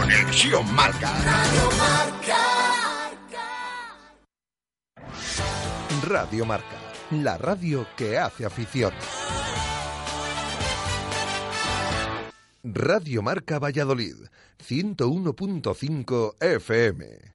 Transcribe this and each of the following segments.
Conexión Marca. Radio Marca, la radio que hace afición. Radio Marca Valladolid, 101.5 FM.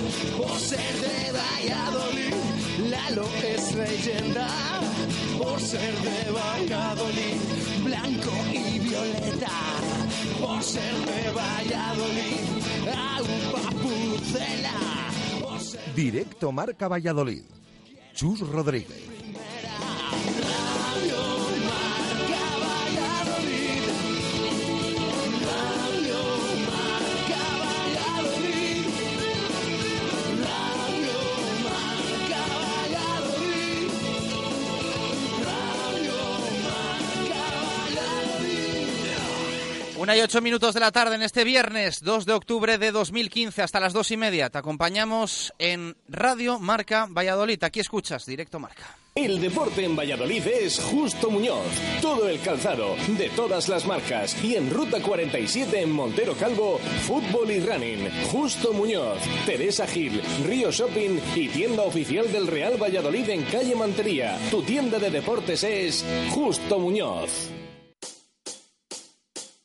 Por ser de Valladolid, Lalo es leyenda. Por ser de Valladolid, blanco y violeta. Por ser de Valladolid, agua pucela. Directo Marca Valladolid. Chus Rodríguez. Una y ocho minutos de la tarde en este viernes 2 de octubre de 2015 hasta las dos y media. Te acompañamos en Radio Marca Valladolid. Aquí escuchas Directo Marca. El deporte en Valladolid es Justo Muñoz. Todo el calzado, de todas las marcas. Y en Ruta 47 en Montero Calvo, fútbol y running. Justo Muñoz, Teresa Gil, Río Shopping y tienda oficial del Real Valladolid en calle Mantería. Tu tienda de deportes es Justo Muñoz.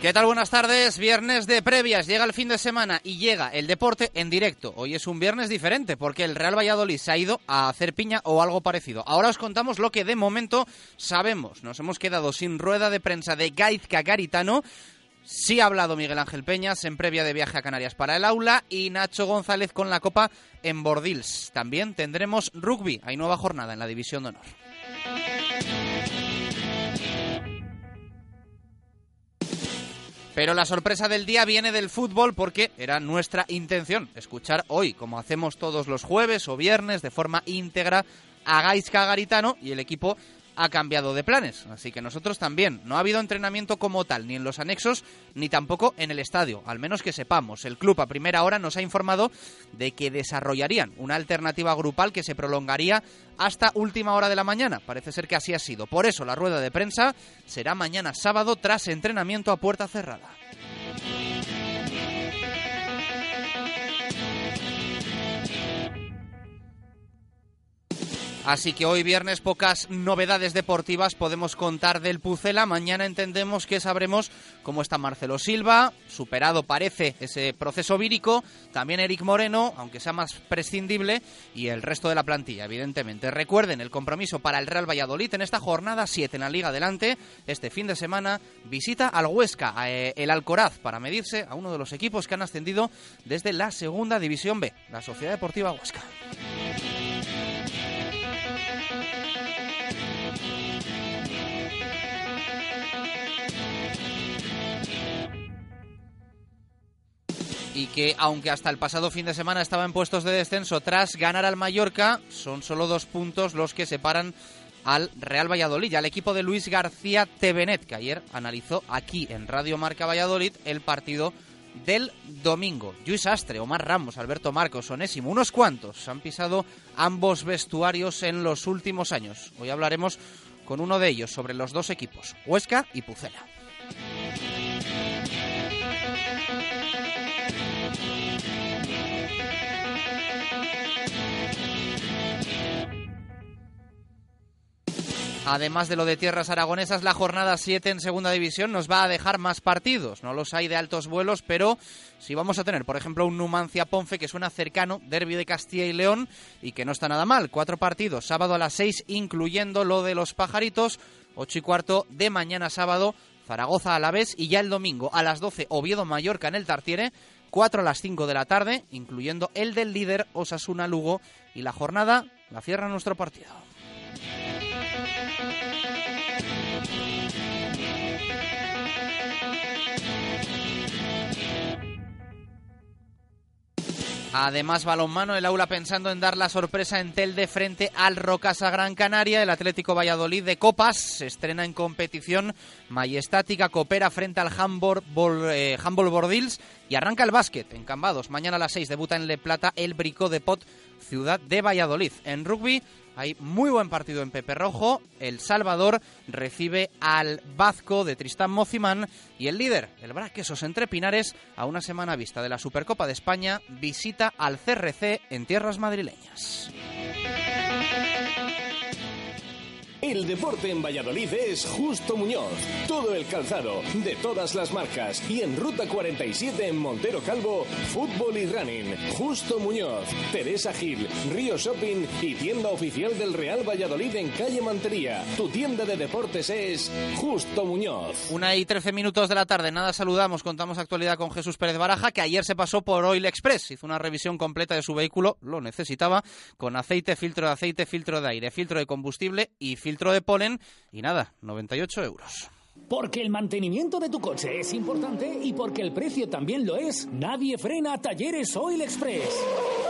¿Qué tal? Buenas tardes. Viernes de previas. Llega el fin de semana y llega el deporte en directo. Hoy es un viernes diferente porque el Real Valladolid se ha ido a hacer piña o algo parecido. Ahora os contamos lo que de momento sabemos. Nos hemos quedado sin rueda de prensa de Gaizka Garitano. Sí ha hablado Miguel Ángel Peñas en previa de viaje a Canarias para el aula y Nacho González con la Copa en Bordils. También tendremos rugby. Hay nueva jornada en la División de Honor. Pero la sorpresa del día viene del fútbol porque era nuestra intención escuchar hoy, como hacemos todos los jueves o viernes, de forma íntegra a Gaisca Garitano y el equipo ha cambiado de planes. Así que nosotros también. No ha habido entrenamiento como tal, ni en los anexos, ni tampoco en el estadio. Al menos que sepamos. El club a primera hora nos ha informado de que desarrollarían una alternativa grupal que se prolongaría hasta última hora de la mañana. Parece ser que así ha sido. Por eso la rueda de prensa será mañana sábado tras entrenamiento a puerta cerrada. Así que hoy viernes pocas novedades deportivas podemos contar del Pucela. Mañana entendemos que sabremos cómo está Marcelo Silva, superado parece ese proceso vírico, también Eric Moreno, aunque sea más prescindible, y el resto de la plantilla, evidentemente. Recuerden el compromiso para el Real Valladolid en esta jornada 7 en la Liga Adelante. Este fin de semana visita al Huesca, eh, el Alcoraz, para medirse a uno de los equipos que han ascendido desde la Segunda División B, la Sociedad Deportiva Huesca. Y que aunque hasta el pasado fin de semana estaba en puestos de descenso tras ganar al Mallorca, son solo dos puntos los que separan al Real Valladolid, al equipo de Luis García Tevenet, que ayer analizó aquí en Radio Marca Valladolid el partido del domingo. Luis Astre, Omar Ramos, Alberto Marcos, Onésimo, unos cuantos han pisado ambos vestuarios en los últimos años. Hoy hablaremos con uno de ellos sobre los dos equipos, Huesca y Pucela. Además de lo de tierras aragonesas, la jornada 7 en segunda división nos va a dejar más partidos. No los hay de altos vuelos, pero si vamos a tener, por ejemplo, un Numancia Ponfe que suena cercano, derby de Castilla y León, y que no está nada mal. Cuatro partidos, sábado a las 6, incluyendo lo de los pajaritos, 8 y cuarto de mañana sábado, Zaragoza a la vez, y ya el domingo a las 12, Oviedo Mallorca en el Tartiere. 4 a las 5 de la tarde, incluyendo el del líder Osasuna Lugo, y la jornada la cierra nuestro partido. Además, balonmano, el aula pensando en dar la sorpresa en Telde frente al Rocasa Gran Canaria. El Atlético Valladolid de Copas se estrena en competición majestática, coopera frente al Handball, eh, Bordils y arranca el básquet en Cambados. Mañana a las 6 debuta en Le Plata el Brico de Pot, ciudad de Valladolid. En rugby, hay muy buen partido en Pepe Rojo. El Salvador recibe al Vasco de Tristán Mocimán y el líder, el Braquesos entre Pinares, a una semana vista de la Supercopa de España, visita al CRC en tierras madrileñas. El deporte en Valladolid es Justo Muñoz. Todo el calzado, de todas las marcas. Y en Ruta 47 en Montero Calvo, fútbol y running. Justo Muñoz, Teresa Gil, Río Shopping y tienda oficial del Real Valladolid en calle Mantería. Tu tienda de deportes es Justo Muñoz. Una y trece minutos de la tarde. Nada, saludamos. Contamos actualidad con Jesús Pérez Baraja, que ayer se pasó por Oil Express. Hizo una revisión completa de su vehículo, lo necesitaba, con aceite, filtro de aceite, filtro de aire, filtro de combustible y filtro filtro de polen y nada, 98 euros. Porque el mantenimiento de tu coche es importante y porque el precio también lo es, nadie frena Talleres Oil Express.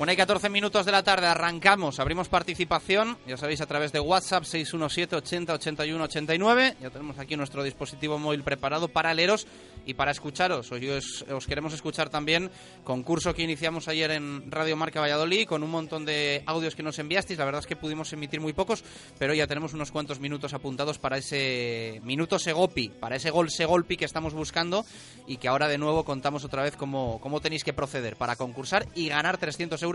Bueno, hay 14 minutos de la tarde, arrancamos, abrimos participación, ya sabéis, a través de WhatsApp 617 80 81 89. Ya tenemos aquí nuestro dispositivo móvil preparado para leeros y para escucharos. Hoy os, queremos escuchar también concurso que iniciamos ayer en Radio Marca Valladolid con un montón de audios que nos enviasteis. La verdad es que pudimos emitir muy pocos, pero ya tenemos unos cuantos minutos apuntados para ese minuto Segopi, para ese gol Segolpi que estamos buscando y que ahora de nuevo contamos otra vez cómo, cómo tenéis que proceder para concursar y ganar 300 euros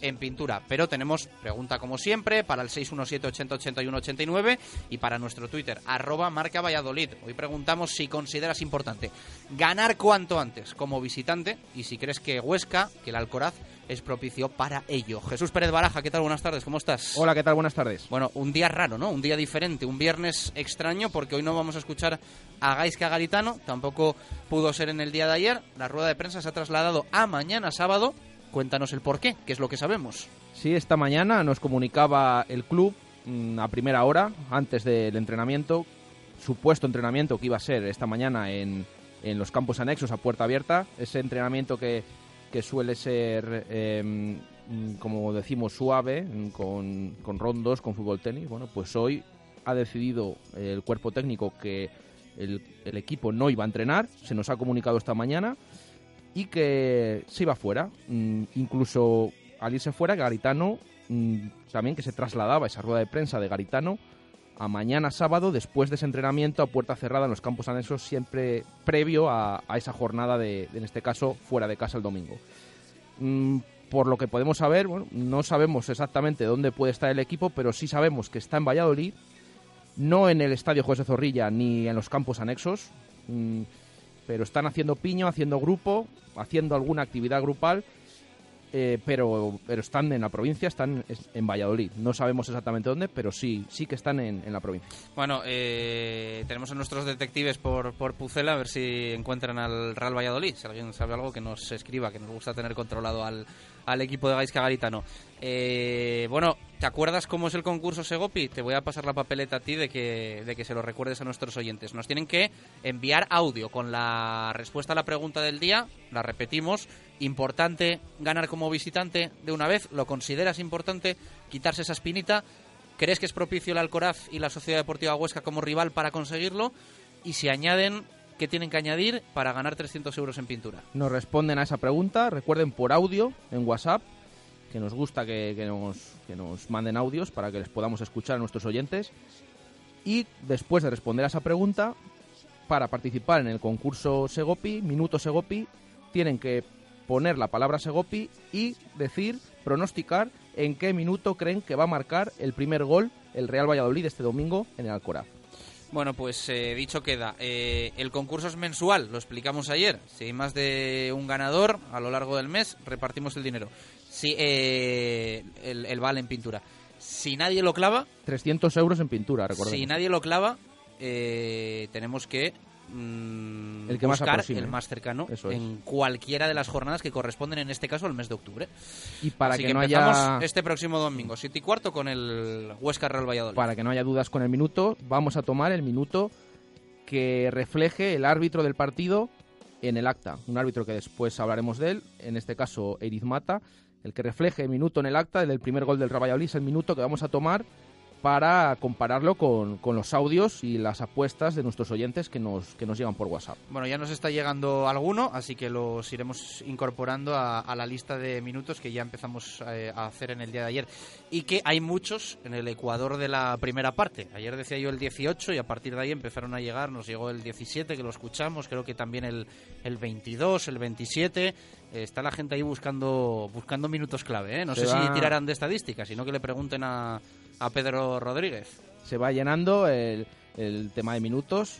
en pintura. Pero tenemos pregunta como siempre para el 617 80 81 89 y para nuestro Twitter, arroba marca Valladolid. Hoy preguntamos si consideras importante ganar cuanto antes como visitante y si crees que Huesca, que el Alcoraz, es propicio para ello. Jesús Pérez Baraja, ¿qué tal? Buenas tardes, ¿cómo estás? Hola, ¿qué tal? Buenas tardes. Bueno, un día raro, ¿no? Un día diferente, un viernes extraño porque hoy no vamos a escuchar a Gaisca Garitano, tampoco pudo ser en el día de ayer. La rueda de prensa se ha trasladado a mañana sábado Cuéntanos el por qué, es lo que sabemos. Sí, esta mañana nos comunicaba el club mm, a primera hora, antes del entrenamiento, supuesto entrenamiento que iba a ser esta mañana en, en los campos anexos a puerta abierta, ese entrenamiento que, que suele ser, em, como decimos, suave, con, con rondos, con fútbol tenis. Bueno, pues hoy ha decidido el cuerpo técnico que el, el, equipo no iba a entrenar, se nos ha comunicado esta mañana y que se iba fuera. Mm, incluso al irse fuera, Garitano mm, también que se trasladaba esa rueda de prensa de Garitano a mañana sábado después de ese entrenamiento a puerta cerrada en los campos anexos, siempre previo a, esa jornada de, en este caso, fuera de casa el domingo. Mm, por lo que podemos saber, bueno, no sabemos exactamente dónde puede estar el equipo, pero sí sabemos que está en Valladolid, no en el estadio José Zorrilla ni en los campos anexos pero están haciendo piño, haciendo grupo, haciendo alguna actividad grupal, eh, pero, pero están en la provincia, están en Valladolid. No sabemos exactamente dónde, pero sí, sí que están en, la provincia. Bueno, eh, tenemos a nuestros detectives por, por Pucela a ver si encuentran al Real Valladolid. Si alguien sabe algo, que nos escriba, que nos gusta tener controlado al, al equipo de Gaisca Garitano. Eh, bueno, ¿te acuerdas cómo es el concurso Segopi? Te voy a pasar la papeleta a ti de que, de que se lo recuerdes a nuestros oyentes. Nos tienen que enviar audio con la respuesta a la pregunta del día. La repetimos. Importante ganar como visitante de una vez. ¿Lo consideras importante quitarse esa espinita? ¿Crees que es propicio el Alcoraz y la Sociedad Deportiva Huesca como rival para conseguirlo? Y si añaden, ¿qué tienen que añadir para ganar 300 euros en pintura? Nos responden a esa pregunta. Recuerden por audio en WhatsApp que nos gusta que, que nos, que nos manden audios para que les podamos escuchar a nuestros oyentes. Y después de responder a esa pregunta, para participar en el concurso Segopi, Minuto Segopi, tienen que poner la palabra Segopi y decir, pronosticar en qué minuto creen que va a marcar el primer gol el Real Valladolid este domingo en el Alcoraz. Bueno, pues eh, dicho queda. Eh, el concurso es mensual, lo explicamos ayer. Si hay más de un ganador a lo largo del mes, repartimos el dinero. Si, eh, el, el vale en pintura. Si nadie lo clava, 300 euros en pintura, recordemos. si nadie lo clava, eh, tenemos que mm, El que más aproxime. el más cercano Eso es. en cualquiera de las jornadas que corresponden en este caso al mes de octubre. Y para Así que, que, no empezamos haya este próximo domingo, 7 y cuarto, con el Huesca Real Valladolid. para que no haya dudas con el minuto, vamos a tomar el minuto que refleje el árbitro del partido en el acta. Un árbitro que después hablaremos de él, en este caso Eriz Mata, el que refleje el minuto en el acta del primer gol del Real Valladolid es el minuto que vamos a tomar para compararlo con, con los audios y las apuestas de nuestros oyentes que nos, que nos llegan por WhatsApp. Bueno, ya nos está llegando alguno, así que los iremos incorporando a, a la lista de minutos que ya empezamos eh, a hacer en el día de ayer. Y que hay muchos en el Ecuador de la primera parte. Ayer decía yo el 18 y a partir de ahí empezaron a llegar. Nos llegó el 17, que lo escuchamos, creo que también el, el 22, el 27. Eh, está la gente ahí buscando, buscando minutos clave. ¿eh? No Se sé va- si tirarán de estadísticas, sino que le pregunten a, a Pedro Rodríguez. se va llenando el, el tema de minutos.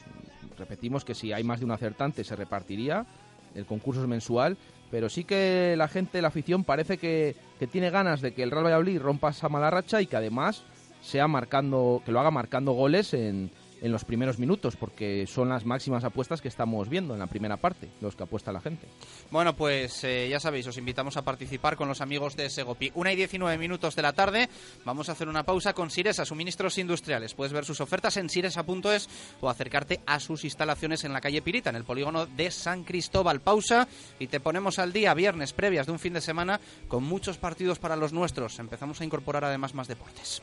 Repetimos que si hay más de un acertante se repartiría. El concurso es mensual. Pero sí que la gente, la afición, parece que, que tiene ganas de que el Real Valladolid rompa esa mala racha y que además sea marcando, que lo haga marcando goles en, en los primeros minutos, porque son las máximas apuestas que estamos viendo en la primera parte, los que apuesta la gente. Bueno, pues eh, ya sabéis, os invitamos a participar con los amigos de Segopi. Una y 19 minutos de la tarde, vamos a hacer una pausa con Siresa, suministros industriales. Puedes ver sus ofertas en siresa.es o acercarte a sus instalaciones en la calle Pirita, en el polígono de San Cristóbal. Pausa y te ponemos al día, viernes previas de un fin de semana, con muchos partidos para los nuestros. Empezamos a incorporar además más deportes.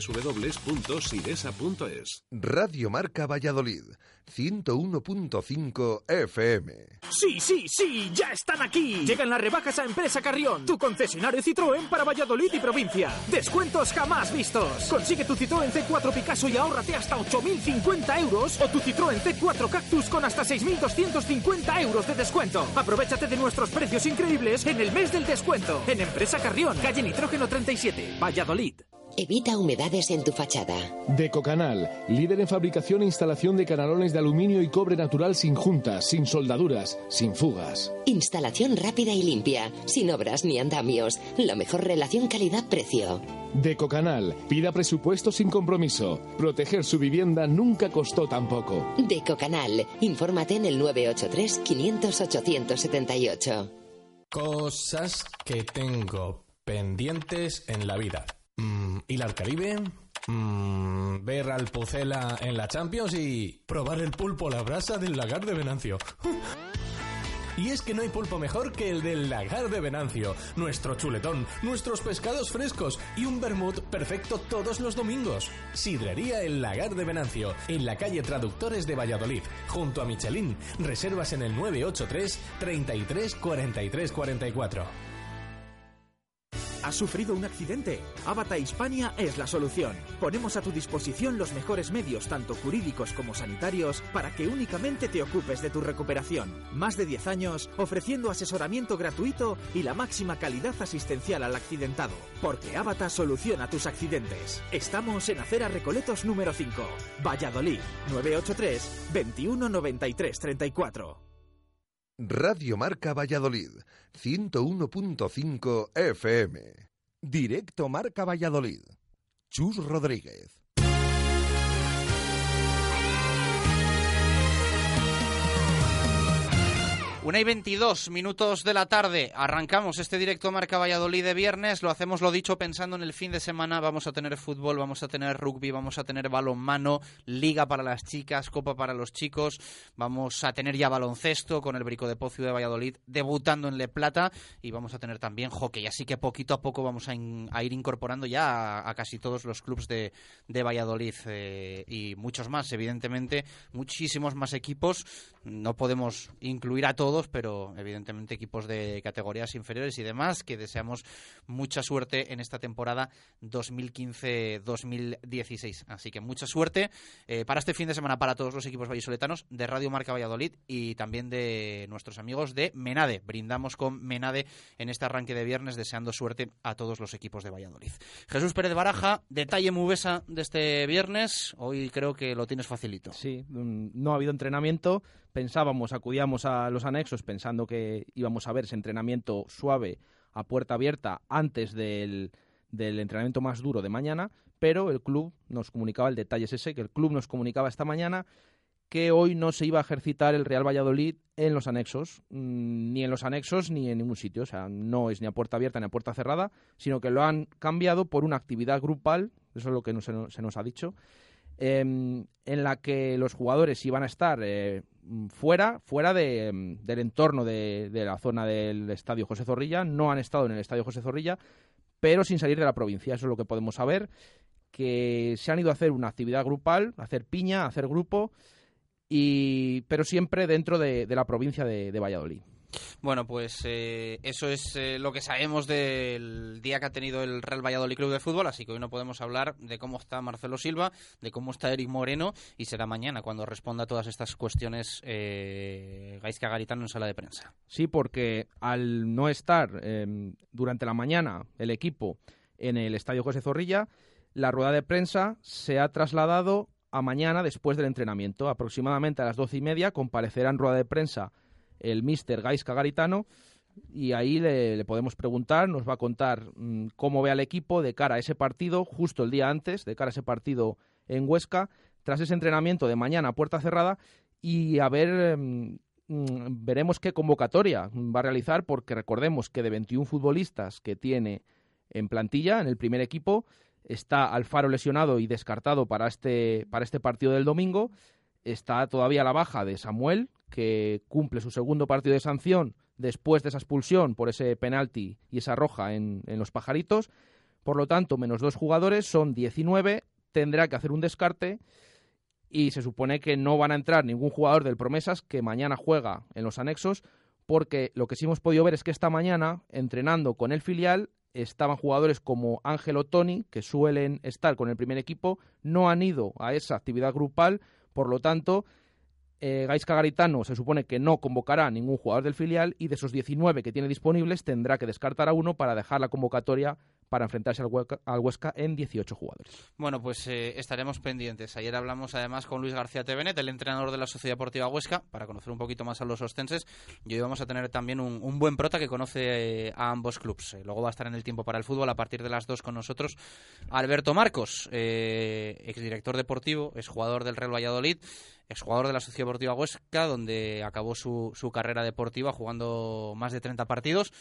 www.siresa.es. Radio Marca Valladolid, 101.5 FM. Sí, sí, sí, ya están aquí. Llegan las rebajas a Empresa Carrión, tu concesionario Citroën para Valladolid y provincia. Descuentos jamás vistos. Consigue tu Citroën C4 Picasso y ahórrate hasta 8.050 euros o tu Citroën C4 Cactus con hasta 6.250 euros de descuento. Aprovechate de nuestros precios increíbles en el mes del descuento. En Empresa Carrión, calle Nitrógeno 37, Valladolid. Evita humedades en tu fachada. Decocanal, líder en fabricación e instalación de canalones de aluminio y cobre natural sin juntas, sin soldaduras, sin fugas. Instalación rápida y limpia, sin obras ni andamios. La mejor relación calidad-precio. Decocanal, pida presupuesto sin compromiso. Proteger su vivienda nunca costó tan poco. Decocanal, infórmate en el 983 500 878. Cosas que tengo pendientes en la vida. Mm, ¿Ir al Caribe? Mm, ver al Pucela en la Champions y probar el pulpo a la brasa del lagar de Venancio. Y es que no hay pulpo mejor que el del lagar de Venancio, nuestro chuletón, nuestros pescados frescos y un vermut perfecto todos los domingos. Sidrería El Lagar de Venancio, en la calle Traductores de Valladolid, junto a Michelin. Reservas en el 983 33 43 44. ¿Has sufrido un accidente? Avata Hispania es la solución. Ponemos a tu disposición los mejores medios, tanto jurídicos como sanitarios, para que únicamente te ocupes de tu recuperación. Más de 10 años ofreciendo asesoramiento gratuito y la máxima calidad asistencial al accidentado. Porque Avata soluciona tus accidentes. Estamos en Acera Recoletos número 5, Valladolid, 983 21 93 34. Radio Marca Valladolid, 101.5 FM. Directo Marca Valladolid. Chus Rodríguez. Una y 22 minutos de la tarde. Arrancamos este directo Marca Valladolid de viernes. Lo hacemos, lo dicho, pensando en el fin de semana. Vamos a tener fútbol, vamos a tener rugby, vamos a tener balonmano, liga para las chicas, copa para los chicos. Vamos a tener ya baloncesto con el Brico de Pocio de Valladolid debutando en Le Plata. Y vamos a tener también hockey. Así que poquito a poco vamos a, ir incorporando ya a, casi todos los clubes de, Valladolid eh, y muchos más, evidentemente. Muchísimos más equipos. No podemos incluir a todos pero evidentemente equipos de categorías inferiores y demás, que deseamos mucha suerte en esta temporada 2015-2016. Así que mucha suerte eh, para este fin de semana para todos los equipos vallisoletanos de Radio Marca Valladolid y también de nuestros amigos de Menade. Brindamos con Menade en este arranque de viernes, deseando suerte a todos los equipos de Valladolid. Jesús Pérez Baraja, detalle Mubesa de este viernes. Hoy creo que lo tienes facilito. Sí, no ha habido entrenamiento pensábamos, acudíamos a los anexos pensando que íbamos a ver ese entrenamiento suave a puerta abierta antes del, del entrenamiento más duro de mañana, pero el club nos comunicaba, el detalle es ese, que el club nos comunicaba esta mañana que hoy no se iba a ejercitar el Real Valladolid en los anexos, mm, ni en los anexos ni en ningún sitio. O sea, no es ni a puerta abierta ni a puerta cerrada, sino que lo han cambiado por una actividad grupal, eso es lo que se, nos ha dicho, em, en la que los jugadores iban a estar eh, fuera, fuera de, mm, del entorno de, la zona del Estadio José Zorrilla, no han estado en el Estadio José Zorrilla, pero sin salir de la provincia. Eso es lo que podemos saber, que se han ido a hacer una actividad grupal, a hacer piña, a hacer grupo, y, pero siempre dentro de, la provincia de Valladolid. Bueno, pues eh, eso es eh, lo que sabemos del día que ha tenido el Real Valladolid Club de Fútbol, así que hoy no podemos hablar de cómo está Marcelo Silva, de cómo está Eric Moreno, y será mañana cuando responda a todas estas cuestiones eh, Gaisca Garitano en sala de prensa. Sí, porque al no estar em, durante la mañana el equipo en el Estadio José Zorrilla, la rueda de prensa se ha trasladado a mañana después del entrenamiento. Aproximadamente a las doce y media comparecerá en rueda de prensa el mister Gaisca Garitano y ahí le, podemos preguntar, nos va a contar mm, cómo ve al equipo de cara a ese partido, justo el día antes, de cara a ese partido en Huesca, tras ese entrenamiento de mañana a puerta cerrada y a ver, mm, mm, veremos qué convocatoria va a realizar porque recordemos que de 21 futbolistas que tiene en plantilla, en el primer equipo, está Alfaro lesionado y descartado para este, para este partido del domingo, está todavía la baja de Samuel, que cumple su segundo partido de sanción después de esa expulsión por ese penalti y esa roja en, los pajaritos. Por lo tanto, menos dos jugadores son 19. Tendrá que hacer un descarte y se supone que no van a entrar ningún jugador del Promesas que mañana juega en los anexos, porque lo que sí hemos podido ver es que esta mañana, entrenando con el filial, estaban jugadores como Ángelo Toni, que suelen estar con el primer equipo, no han ido a esa actividad grupal, por lo tanto, eh, Gaisca Garitano se supone que no convocará a ningún jugador del filial y de esos 19 que tiene disponibles tendrá que descartar a uno para dejar la convocatoria para enfrentarse al Huesca, en 18 jugadores. Bueno, pues eh, estaremos pendientes. Ayer hablamos además con Luis García Tevenet, el entrenador de la Sociedad Deportiva Huesca, para conocer un poquito más a los ostenses. Y hoy vamos a tener también un, buen prota que conoce eh, a ambos clubes. luego va a estar en el tiempo para el fútbol a partir de las dos con nosotros Alberto Marcos, exdirector deportivo, es jugador del Real Valladolid jugador de la Sociedad Deportiva Huesca, donde acabó su, su carrera deportiva jugando más de 30 partidos.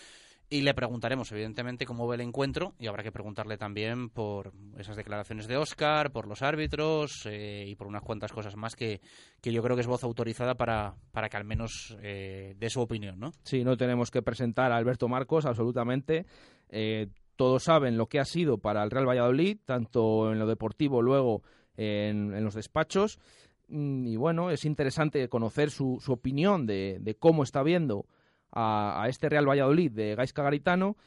Y le preguntaremos, evidentemente, cómo ve el encuentro y habrá que preguntarle también por esas declaraciones de Oscar, por los árbitros eh, y por unas cuantas cosas más que, que, yo creo que es voz autorizada para, para que al menos eh, dé su opinión, ¿no? Sí, no tenemos que presentar a Alberto Marcos, absolutamente. Eh, todos saben lo que ha sido para el Real Valladolid, tanto en lo deportivo, luego en, en los despachos. Mm, y bueno, es interesante conocer su, su opinión de, cómo está viendo a, este Real Valladolid de Gaisca Garitano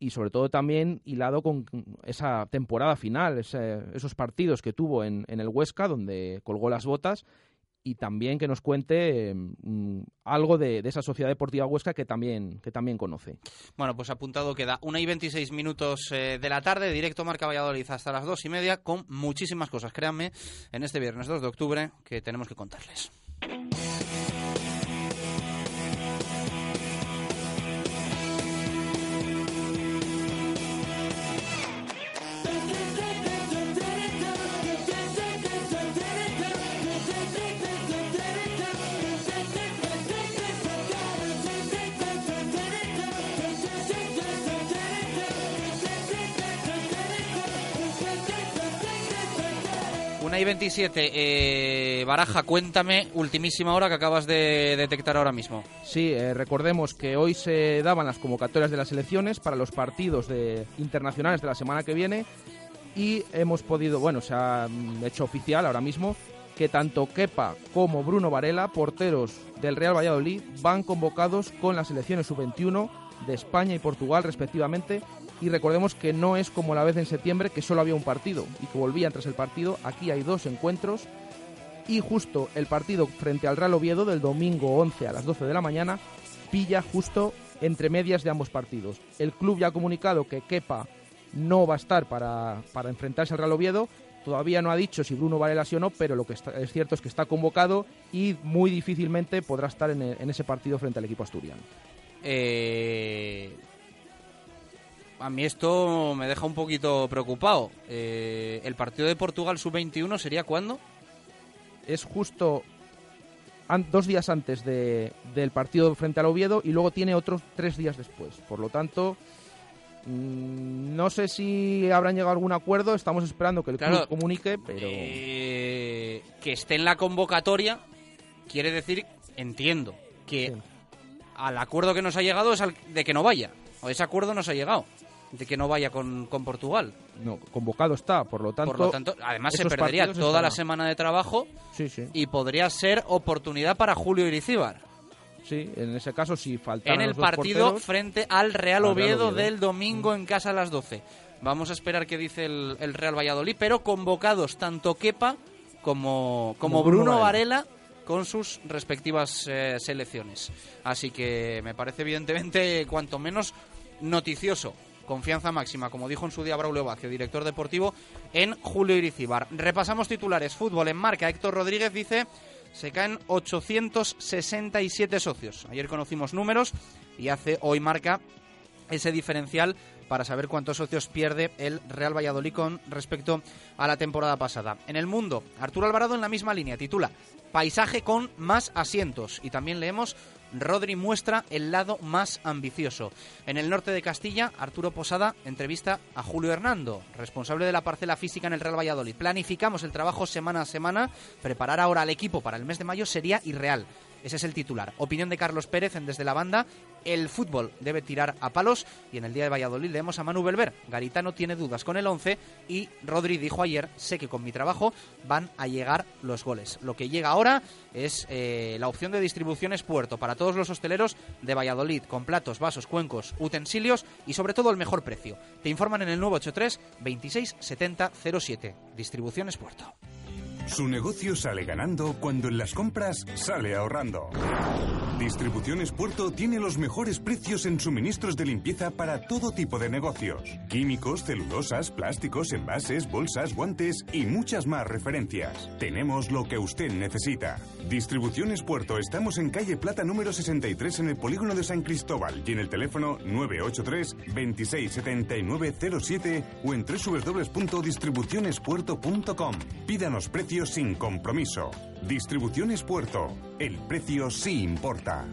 y sobre todo también hilado con esa temporada final, esos partidos que tuvo en, en el Huesca, donde colgó las botas y también que nos cuente mm, algo de, esa sociedad deportiva huesca que también, que también conoce. Bueno, pues apuntado queda una y 26 minutos eh, de la tarde, directo Marca Valladolid hasta las dos y media, con muchísimas cosas, créanme, en este viernes 2 de octubre que tenemos que contarles. Y 27. Eh, Baraja, cuéntame, ultimísima hora que acabas de detectar ahora mismo. Sí, eh, recordemos que hoy se daban las convocatorias de las elecciones para los partidos de, internacionales de la semana que viene y hemos podido, bueno, se ha mm, hecho oficial ahora mismo que tanto Kepa como Bruno Varela, porteros del Real Valladolid, van convocados con las selecciones sub-21 de España y Portugal respectivamente y recordemos que no es como la vez en septiembre que solo había un partido y que volvían tras el partido, aquí hay dos encuentros y justo el partido frente al Real Oviedo del domingo 11 a las 12 de la mañana pilla justo entre medias de ambos partidos. El club ya ha comunicado que Kepa no va a estar para, para enfrentarse al Real Oviedo, todavía no ha dicho si Bruno vale sí o no, pero lo que es cierto es que está convocado y muy difícilmente podrá estar en, en ese partido frente al equipo asturiano. Eh, a mí esto me deja un poquito preocupado. Eh, ¿El partido de Portugal sub-21 sería cuándo? Es justo dos días antes de, del partido frente al Oviedo y luego tiene otros tres días después. Por lo tanto, mm, no sé si habrán llegado a algún acuerdo. Estamos esperando que el club comunique, pero. Eh, que esté en la convocatoria quiere decir, entiendo, que al acuerdo que nos ha llegado es al de que no vaya. O ese acuerdo nos ha llegado de que no vaya con, Portugal. No, convocado está, por lo tanto. Por lo tanto, además se perdería toda la semana de trabajo sí, sí. y podría ser oportunidad para Julio Irizíbar. Sí, en ese caso sí falta. En el partido frente al Real, Oviedo, del domingo en casa a las 12. Vamos a esperar qué dice el, Real Valladolid, pero convocados tanto Kepa como, como, Bruno, Varela con sus respectivas eh, selecciones. Así que me parece evidentemente cuanto menos noticioso confianza máxima, como dijo en su día Braulio Vázquez, director deportivo, en Julio Iricibar. Repasamos titulares. Fútbol en marca. Héctor Rodríguez dice se caen 867 socios. Ayer conocimos números y hace hoy marca ese diferencial para saber cuántos socios pierde el Real Valladolid con respecto a la temporada pasada. En el mundo, Arturo Alvarado en la misma línea titula Paisaje con más asientos y también leemos Rodri muestra el lado más ambicioso. En el norte de Castilla, Arturo Posada entrevista a Julio Hernando, responsable de la parcela física en el Real Valladolid. Planificamos el trabajo semana a semana. Preparar ahora al equipo para el mes de mayo sería irreal. Ese es el titular. Opinión de Carlos Pérez en Desde la Banda. El fútbol debe tirar a palos. Y en el día de Valladolid leemos a Manu Belver. Garitano tiene dudas con el 11. Y Rodri dijo ayer: Sé que con mi trabajo van a llegar los goles. Lo que llega ahora es eh, la opción de distribuciones puerto para todos los hosteleros de Valladolid. Con platos, vasos, cuencos, utensilios y sobre todo el mejor precio. Te informan en el 983 26 70 07. Distribuciones puerto. Su negocio sale ganando cuando en las compras sale ahorrando. Distribuciones Puerto tiene los mejores precios en suministros de limpieza para todo tipo de negocios. Químicos, celulosas, plásticos, envases, bolsas, guantes y muchas más referencias. Tenemos lo que usted necesita. Distribuciones Puerto, estamos en calle Plata número 63 en el polígono de San Cristóbal y en el teléfono 983 267907 o en www.distribucionespuerto.com. Pídanos precios sin compromiso. Distribuciones Puerto. El precio sí importa.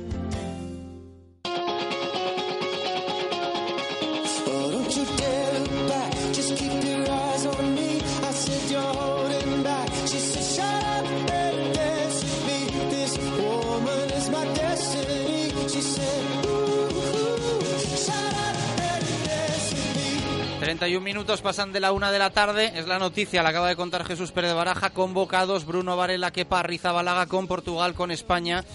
31 minutos pasan de la una de la tarde. Es la noticia, la acaba de contar Jesús Pérez de Baraja. Convocados Bruno Varela, Kepa Rizabalaga con Portugal, con España.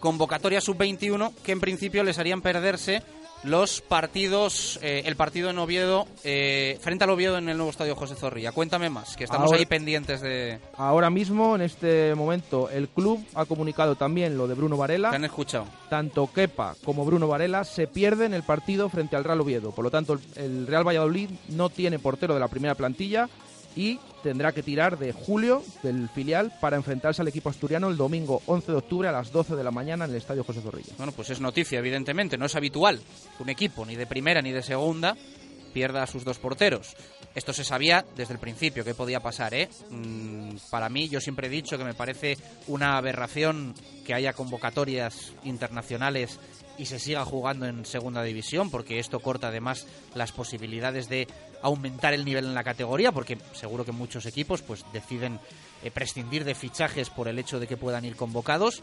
Convocatoria sub-21 que en principio les harían perderse los partidos, eh, el partido en Oviedo, eh, frente al Oviedo en el nuevo estadio José Zorrilla. Cuéntame más, que estamos Ahora- ahí pendientes de... Ahora mismo, en este momento, el club ha comunicado también lo de Bruno Varela. Te han escuchado. Tanto Kepa como Bruno Varela se pierden el partido frente al Real Oviedo. Por lo tanto, el- el Real Valladolid no tiene portero de la primera plantilla y tendrá que tirar de Julio, del filial, para enfrentarse al equipo asturiano el domingo 11 de octubre a las 12 de la mañana en el Estadio José Zorrilla. Bueno, pues es noticia, evidentemente. No es habitual que un equipo, ni de primera ni de segunda, pierda a sus dos porteros. Esto se sabía desde el principio que podía pasar, ¿eh? Mm, para mí, yo siempre he dicho que me parece una aberración que haya convocatorias internacionales y se siga jugando en segunda división, porque esto corta además las posibilidades de aumentar el nivel en la categoría, porque seguro que muchos equipos pues deciden eh, prescindir de fichajes por el hecho de que puedan ir convocados,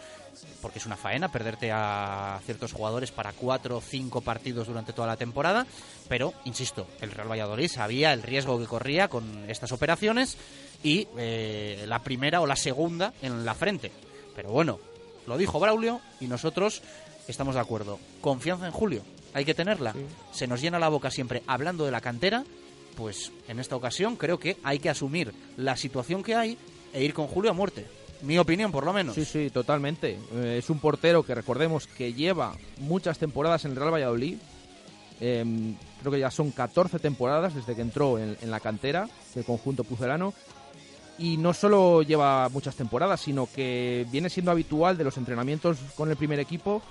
porque es una faena perderte a ciertos jugadores para cuatro o cinco partidos durante toda la temporada, pero insisto, el Real Valladolid sabía el riesgo que corría con estas operaciones y eh, la primera o la segunda en la frente. Pero bueno, lo dijo Braulio y nosotros estamos de acuerdo. Confianza en Julio, hay que tenerla. Se nos llena la boca siempre hablando de la cantera, pues en esta ocasión creo que hay que asumir la situación que hay e ir con Julio a muerte. Mi opinión, por lo menos. Sí, sí, totalmente. Eh, es un portero que recordemos que lleva muchas temporadas en el Real Valladolid. Em, creo que ya son 14 temporadas desde que entró en, en la cantera del conjunto pucelano. Y no solo lleva muchas temporadas, sino que viene siendo habitual de los entrenamientos con el primer equipo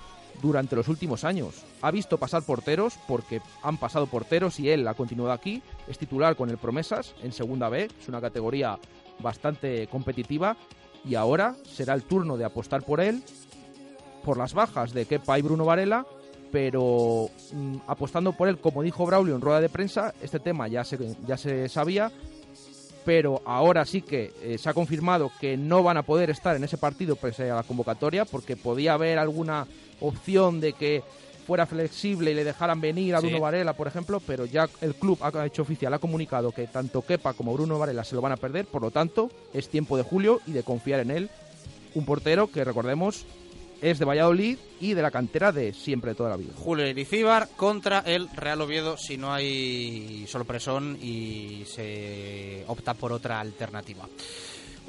durante los últimos años. Ha visto pasar porteros porque han pasado porteros y él ha continuado aquí. Es titular con el Promesas en Segunda B, es una categoría bastante competitiva y ahora será el turno de apostar por él, por las bajas de Kepa y Bruno Varela, pero mm, apostando por él, como dijo Braulio en rueda de prensa, este tema ya se, ya se sabía, pero ahora sí que eh, se ha confirmado que no van a poder estar en ese partido pese a la convocatoria, porque podía haber alguna opción de que fuera flexible y le dejaran venir a Sí. Bruno Varela, por ejemplo, pero ya el club ha hecho oficial, ha comunicado que tanto Kepa como Bruno Varela se lo van a perder, por lo tanto, es tiempo de Julio y de confiar en él. Un portero que, recordemos, es de Valladolid y de la cantera de siempre, toda la vida. Julio Iricíbar contra el Real Oviedo si no hay sorpresón y se opta por otra alternativa.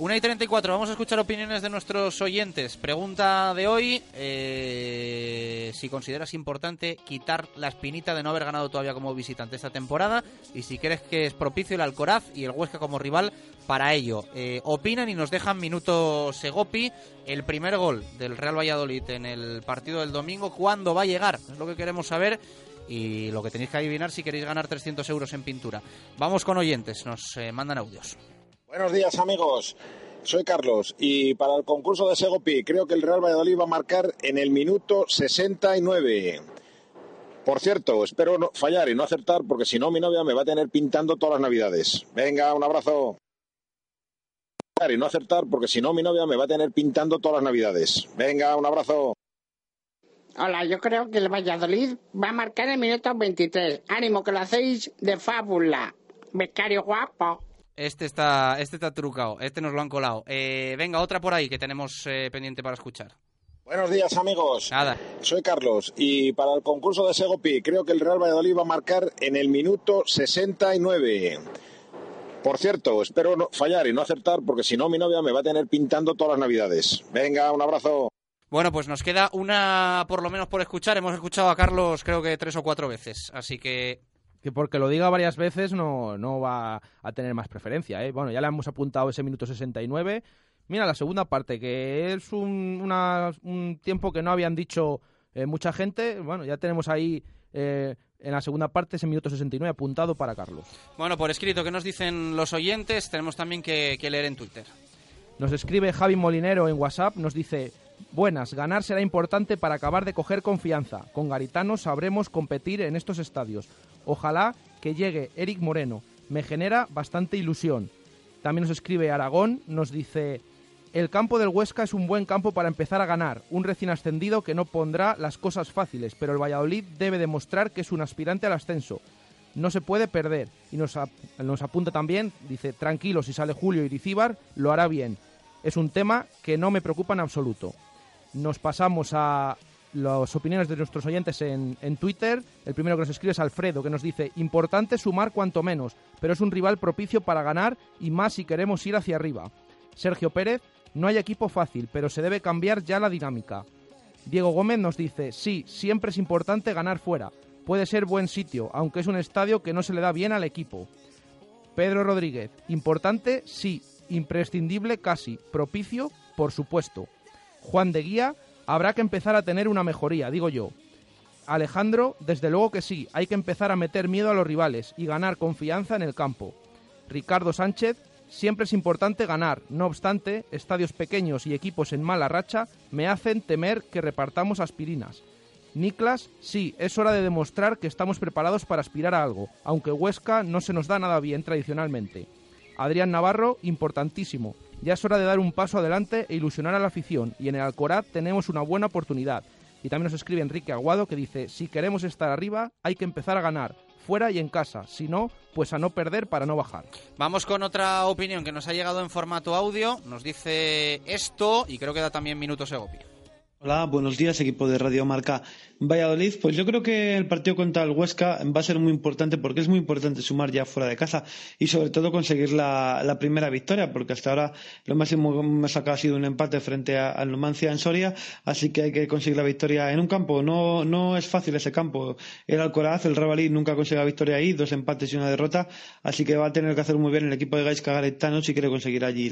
1 y 34, vamos a escuchar opiniones de nuestros oyentes. Pregunta de hoy, eh, si consideras importante quitar la espinita de no haber ganado todavía como visitante esta temporada y si crees que es propicio el Alcoraz y el Huesca como rival para ello. Eh, opinan y nos dejan minuto Segopi el primer gol del Real Valladolid en el partido del domingo. ¿Cuándo va a llegar? Es lo que queremos saber y lo que tenéis que adivinar si queréis ganar 300 euros en pintura. Vamos con oyentes, nos eh, mandan audios. Buenos días amigos, soy Carlos y para el concurso de Segopi creo que el Real Valladolid va a marcar en el minuto 69. Por cierto, espero no fallar y no acertar porque si no mi novia me va a tener pintando todas las navidades. Venga, un abrazo. Y no acertar porque si no mi novia me va a tener pintando todas las navidades. Venga, un abrazo. Hola, yo creo que el Valladolid va a marcar el minuto 23. Ánimo, que lo hacéis de fábula. Becario guapo. Este está, este está trucado, este nos lo han colado. Eh, venga, otra por ahí que tenemos eh, pendiente para escuchar. Buenos días amigos, Nada. soy Carlos y para el concurso de Segopi creo que el Real Valladolid va a marcar en el minuto 69. Por cierto, espero no fallar y no acertar porque si no mi novia me va a tener pintando todas las navidades. Venga, un abrazo. Bueno, pues nos queda una por lo menos por escuchar. Hemos escuchado a Carlos creo que tres o cuatro veces, así que Que porque lo diga varias veces no, no va a tener más preferencia. ¿eh? Bueno, ya le hemos apuntado ese minuto 69. Mira, la segunda parte, que es un, una- un tiempo que no habían dicho eh, mucha gente. Bueno, ya tenemos ahí eh, en la segunda parte ese minuto 69 apuntado para Carlos. bueno, por escrito, ¿qué nos dicen los oyentes? Tenemos también que, que leer en Twitter. Nos escribe Javi Molinero en WhatsApp, nos dice, buenas, ganar será importante para acabar de coger confianza. Con Garitano sabremos competir en estos estadios. Ojalá que llegue Eric Moreno. Me genera bastante ilusión. También nos escribe Aragón, nos dice, el campo del Huesca es un buen campo para empezar a ganar. Un recién ascendido que no pondrá las cosas fáciles, pero el Valladolid debe demostrar que es un aspirante al ascenso. No se puede perder. Y nos, nos apunta también, dice, tranquilo, si sale Julio Iricíbar, lo hará bien. Es un tema que no me preocupa en absoluto. Nos pasamos a las opiniones de nuestros oyentes en, en Twitter. El primero que nos escribe es Alfredo, que nos dice, importante sumar cuanto menos, pero es un rival propicio para ganar y más si queremos ir hacia arriba. Sergio Pérez, no hay equipo fácil, pero se debe cambiar ya la dinámica. Diego Gómez nos dice, sí, siempre es importante ganar fuera. Puede ser buen sitio, aunque es un estadio que no se le da bien al equipo. Pedro Rodríguez, importante, sí, imprescindible casi, propicio, por supuesto. Juan de Guía, habrá que empezar a tener una mejoría, digo yo. Alejandro, desde luego que sí, hay que empezar a meter miedo a los rivales y ganar confianza en el campo. Ricardo Sánchez, siempre es importante ganar, no obstante, estadios pequeños y equipos en mala racha me hacen temer que repartamos aspirinas. Niklas, sí, es hora de demostrar que estamos preparados para aspirar a algo, aunque Huesca no se nos da nada bien tradicionalmente. Adrián Navarro, importantísimo. Ya es hora de dar un paso adelante e ilusionar a la afición, y en el Alcoraz tenemos una buena oportunidad. Y también nos escribe Enrique Aguado que dice, si queremos estar arriba, hay que empezar a ganar, fuera y en casa. Si no, pues a no perder para no bajar. Vamos con otra opinión que nos ha llegado en formato audio. Nos dice esto, y creo que da también minutos Egopi. Hola, buenos días, equipo de Radio Marca Valladolid. Pues yo creo que el partido contra el Huesca va a ser muy importante porque es muy importante sumar ya fuera de casa y sobre todo conseguir la, primera victoria porque hasta ahora lo máximo que hemos sacado ha sido un empate frente al Numancia en Soria, así que hay que conseguir la victoria en un campo. No, no es fácil ese campo. El Alcoraz, el Real nunca ha conseguido la victoria ahí, dos empates y una derrota, así que va a tener que hacer muy bien el equipo de Gaisca Garetano si quiere conseguir allí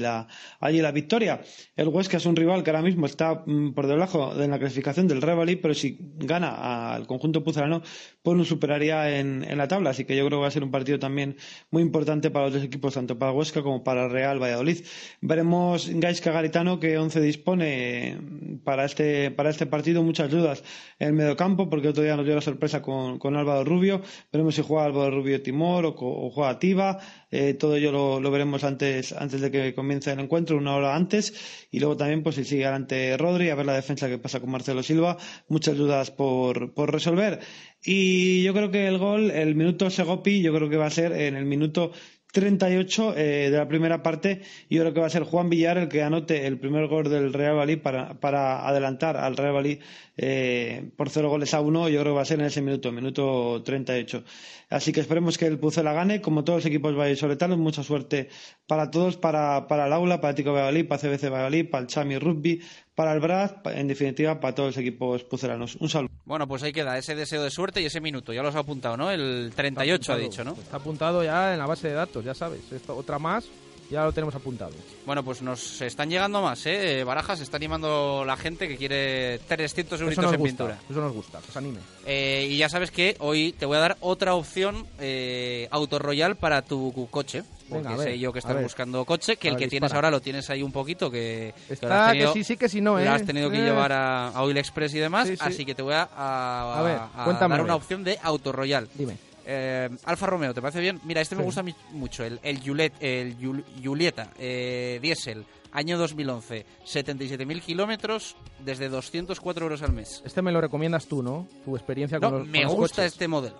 allí la victoria. El Huesca es un rival que ahora mismo está mm, por debajo de la clasificación del Real pero si gana al conjunto pucelano, pues nos superaría en, la tabla. Así que yo creo que va a ser un partido también muy importante para los dos equipos, tanto para Huesca como para Real Valladolid. Veremos Gaisca Garitano que once dispone para este, para este partido. Muchas dudas en el mediocampo, porque otro día nos dio la sorpresa con, con Álvaro Rubio. Veremos si juega Álvaro Rubio Timor o, o juega Tiva. Eh, todo ello lo, veremos antes, antes de que comience el encuentro, una hora antes. Y luego también, pues si sigue adelante Rodri, a ver la defensa que pasa con Marcelo Silva. Muchas dudas por, por resolver. Y yo creo que el gol, el minuto Segopi, yo creo que va a ser en el minuto 38 eh, de la primera parte. Yo creo que va a ser Juan Villar el que anote el primer gol del Real Valladolid para, para adelantar al Real Valladolid eh, por cero goles a uno. Yo creo que va a ser en ese minuto, minuto 38. Así que esperemos que el Pucela gane, como todos los equipos vallisoletanos. Mucha suerte para todos, para, para el Aula, para Tico Valladolid, para CBC Valladolid, para el Chami Rugby, para el Brad, en definitiva, para todos los equipos pucelanos. Un saludo. Bueno, pues ahí queda ese deseo de suerte y ese minuto. Ya los ha apuntado, ¿no? El 38 ha dicho, ¿no? Está apuntado ya en la base de datos, ya sabes. Esto, otra más ya lo tenemos apuntado. Bueno, pues nos están llegando más, ¿eh? Barajas está animando la gente que quiere 300 euros en pintura. Eso nos gusta, que se anime. Eh, y ya sabes que hoy te voy a dar otra opción eh, Auto Royal para tu coche. Porque sé yo que estás buscando coche, que el que tienes ahora lo tienes ahí un poquito, que, Está, que, sí, sí, que si no, ¿eh? Lo has tenido que llevar a, Oil Express y demás, así que te voy a, a, ver, dar una opción de Auto Royal. Dime. Eh, Alfa Romeo, ¿te parece bien? Mira, este me gusta mucho, el, el, el Julieta eh, Diesel, año 2011, 77.000 kilómetros desde 204 euros al mes. Este me lo recomiendas tú, ¿no? Tu experiencia con no, los me gusta este modelo.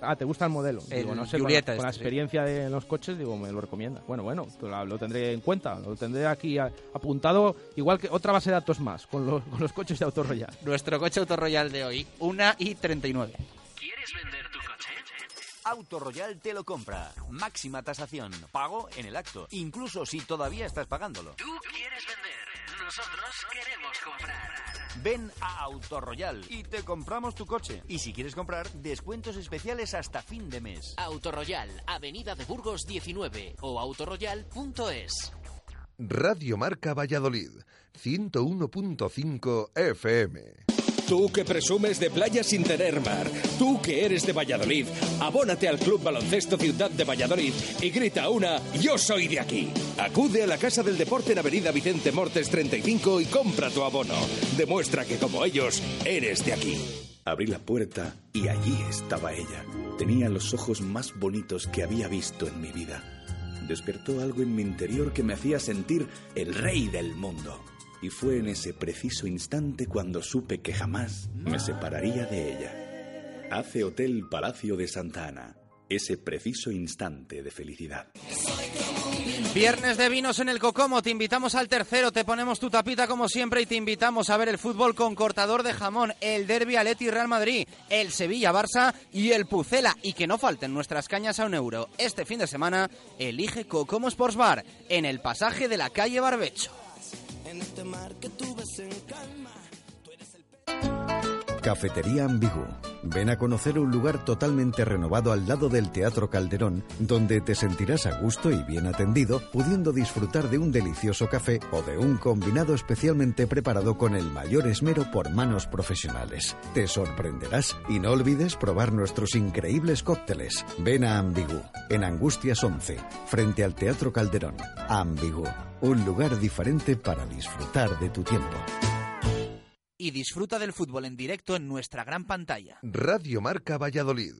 Ah, ¿te gusta el modelo? El no sé, Julieta con, la, este, experiencia de los coches, digo, me lo recomienda. Bueno, bueno, lo, tendré en cuenta, lo tendré aquí apuntado, igual que otra base de datos más, con los, con los coches de Auto Royal. Nuestro coche Auto Royal de hoy, 1 y 39. ¿Quieres vender tu Auto Royal te lo compra. Máxima tasación. Pago en el acto. Incluso si todavía estás pagándolo. Tú quieres vender. Nosotros queremos comprar. Ven a Auto Royal y te compramos tu coche. Y si quieres comprar, descuentos especiales hasta fin de mes. Auto Royal, Avenida de Burgos 19 o autoroyal.es. Radio Marca Valladolid, 101.5 FM. Tú que presumes de playa sin tener mar, tú que eres de Valladolid, abónate al Club Baloncesto Ciudad de Valladolid y grita una Yo soy de aquí. Acude a la Casa del Deporte en Avenida Vicente Mortes 35 y compra tu abono. Demuestra que como ellos, eres de aquí. Abrí la puerta y allí estaba ella. Tenía los ojos más bonitos que había visto en mi vida. Despertó algo en mi interior que me hacía sentir el rey del mundo y fue en ese preciso instante cuando supe que jamás me separaría de ella. Hace Hotel Palacio de Santa Ana, ese preciso instante de felicidad. Viernes de vinos en el Cocomo, te invitamos al tercero, te ponemos tu tapita como siempre y te invitamos a ver el fútbol con cortador de jamón, el Derby Atleti Real Madrid, el Sevilla Barça y el Pucela y que no falten nuestras cañas a un euro. Este fin de semana elige Cocomo Sports Bar en el pasaje de la calle Barbecho. Cafetería Ambigu. Ven a conocer un lugar totalmente renovado al lado del Teatro Calderón, donde te sentirás a gusto y bien atendido, pudiendo disfrutar de un delicioso café o de un combinado especialmente preparado con el mayor esmero por manos profesionales. Te sorprenderás y no olvides probar nuestros increíbles cócteles. Ven a Ambigu, en Angustias 11, frente al Teatro Calderón. Ambigu, un lugar diferente para disfrutar de tu tiempo y disfruta del fútbol en directo en nuestra gran pantalla. Radio Marca Valladolid,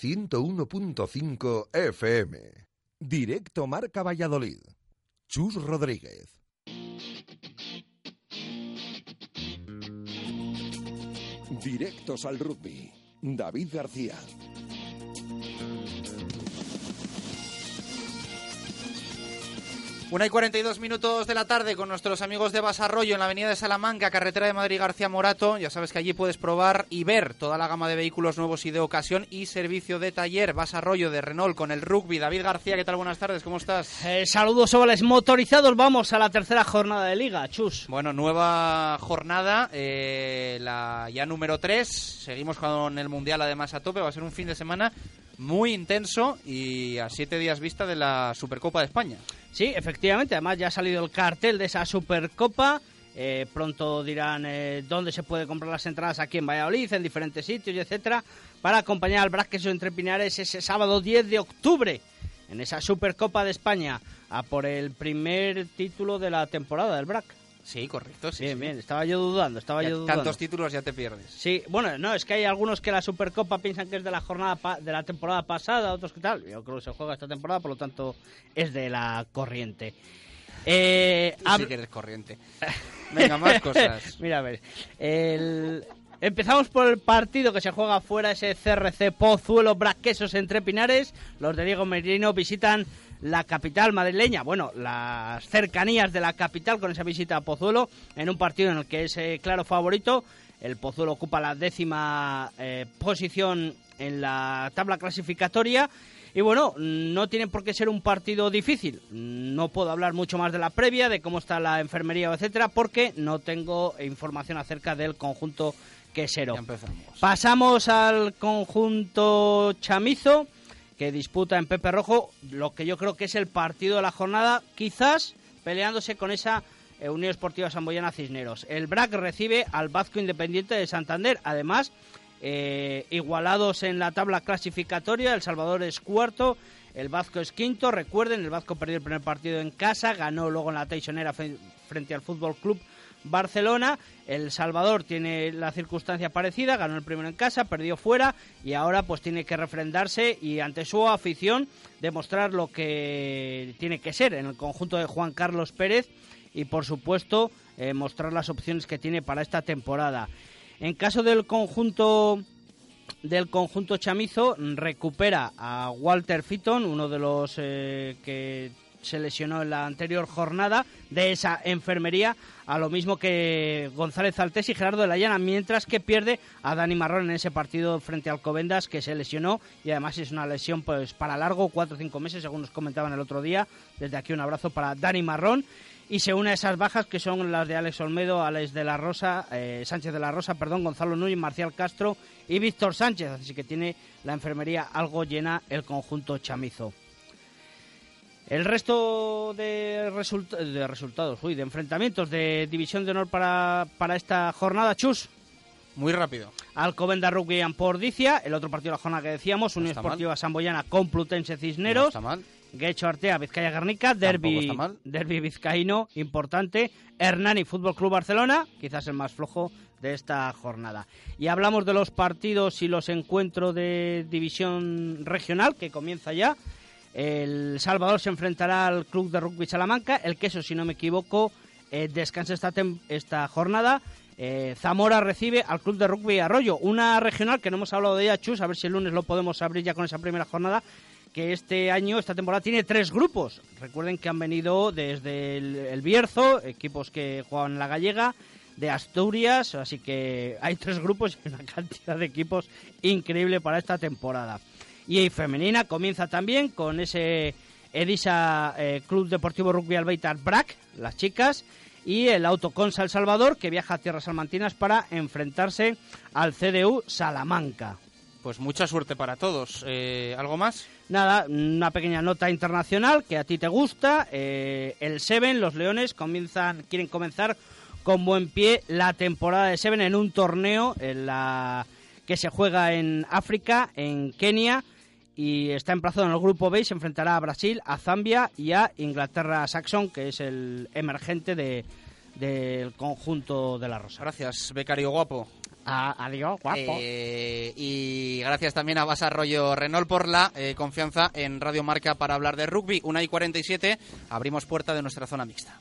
101.5 FM. Directo Marca Valladolid. Chus Rodríguez. Directos al rugby. David García. Una y 42 minutos de la tarde con nuestros amigos de Basarroyo en la avenida de Salamanca, carretera de Madrid García Morato. Ya sabes que allí puedes probar y ver toda la gama de vehículos nuevos y de ocasión y servicio de taller Basarroyo de Renault con el rugby. David García, ¿qué tal? Buenas tardes, ¿cómo estás? Eh, saludos, ovales motorizados. Vamos a la tercera jornada de Liga, chus. Bueno, nueva jornada, eh, la ya número 3. Seguimos con el Mundial además a tope. Va a ser un fin de semana muy intenso y a siete días vista de la Supercopa de España. Sí, efectivamente, además ya ha salido el cartel de esa Supercopa. Eh, pronto dirán eh, dónde se puede comprar las entradas aquí en Valladolid, en diferentes sitios, etcétera, para acompañar al Braques entre Pinares ese sábado 10 de octubre en esa Supercopa de España a por el primer título de la temporada del BRAC. Sí, correcto. Sí, bien, sí. bien. Estaba yo dudando, estaba Ya yo dudando. Tantos títulos ya te pierdes. Sí, bueno, no, es que hay algunos que la Supercopa piensan que es de la jornada pa- de la temporada pasada, otros que tal. Yo creo que se juega esta temporada, por lo tanto es de la corriente. Eh, Tú hab- sí que eres corriente. Venga, más cosas. Mira, a ver. el- Empezamos por el partido que se juega fuera, ese CRC Pozuelo Braquesos entre Pinares. Los de Diego Merino visitan la capital madrileña, bueno, las cercanías de la capital con esa visita a Pozuelo, en un partido en el que es eh, claro favorito. El Pozuelo ocupa la décima eh, posición en la tabla clasificatoria. Y bueno, no tiene por qué ser un partido difícil. No puedo hablar mucho más de la previa, de cómo está la enfermería, etcétera, porque no tengo información acerca del conjunto quesero. Pasamos al conjunto chamizo que disputa en Pepe Rojo lo que yo creo que es el partido de la jornada, quizás peleándose con esa eh, Unión Esportiva Samboyana Cisneros. El BRAC recibe al Vasco Independiente de Santander. Además, eh, igualados en la tabla clasificatoria, El Salvador es cuarto, el Vasco es quinto. Recuerden, el Vasco perdió el primer partido en casa, ganó luego en la Teixonera frente al Fútbol Club Barcelona. El Salvador tiene la circunstancia parecida, ganó el primero en casa, perdió fuera y ahora pues tiene que refrendarse y ante su afición demostrar lo que tiene que ser en el conjunto de Juan Carlos Pérez y por supuesto eh, mostrar las opciones que tiene para esta temporada. En caso del conjunto del conjunto chamizo recupera a Walter Fitton, uno de los eh, que se lesionó en la anterior jornada de esa enfermería, a lo mismo que González Altés y Gerardo de la Llana, mientras que pierde a Dani Marrón en ese partido frente al Covendas que se lesionó y además es una lesión pues para largo, cuatro o cinco meses, según nos comentaban el otro día. Desde aquí un abrazo para Dani Marrón y se une a esas bajas que son las de Alex Olmedo, Alex de la Rosa, eh, Sánchez de la Rosa, perdón, Gonzalo Núñez, Marcial Castro y Víctor Sánchez, así que tiene la enfermería algo llena el conjunto chamizo. El resto de, result- de resultados, uy, de enfrentamientos de División de Honor para, para esta jornada, Chus. Muy rápido. Alcobenda Rugby en Pordicia, el otro partido de la jornada que decíamos, Unión. Esportiva Samboyana Complutense Cisneros. No está mal. Guecho Artea, Vizcaya Guernica, derby, está mal. derby vizcaíno, importante. Hernani, Fútbol Club Barcelona, quizás el más flojo de esta jornada. Y hablamos de los partidos y los encuentros de división regional, que comienza ya. El Salvador se enfrentará al Club de Rugby Salamanca. El Queso, si no me equivoco, eh, descansa esta, esta jornada. Eh, Zamora recibe al Club de Rugby Arroyo, una regional que no hemos hablado de ella, Chus, a ver si el lunes lo podemos abrir ya con esa primera jornada, que este año, esta temporada, tiene tres grupos. Recuerden que han venido desde el, el Bierzo, equipos que juegan en la gallega, de Asturias, así que hay tres grupos y una cantidad de equipos increíble para esta temporada. Y en femenina comienza también con ese Edisa eh, Club Deportivo Rugby Albeitar BRAC, las chicas, y el Autoconsa El Salvador, que viaja a tierras salmantinas para enfrentarse al CDU Salamanca. Pues mucha suerte para todos. Eh, ¿Algo más? Nada, una pequeña nota internacional que a ti te gusta. Eh, el Seven, los Leones, comienzan, quieren comenzar con buen pie la temporada de Seven en un torneo en la que se juega en África, en Kenia, y está emplazado en el grupo B y se enfrentará a Brasil, a Zambia y a Inglaterra Saxon, que es el emergente de, del conjunto de la Rosa. Gracias, becario guapo. adiós, guapo. Eh, y gracias también a Basa Arroyo Renault por la eh, confianza en Radio Marca para hablar de rugby. Una y 47, abrimos puerta de nuestra zona mixta.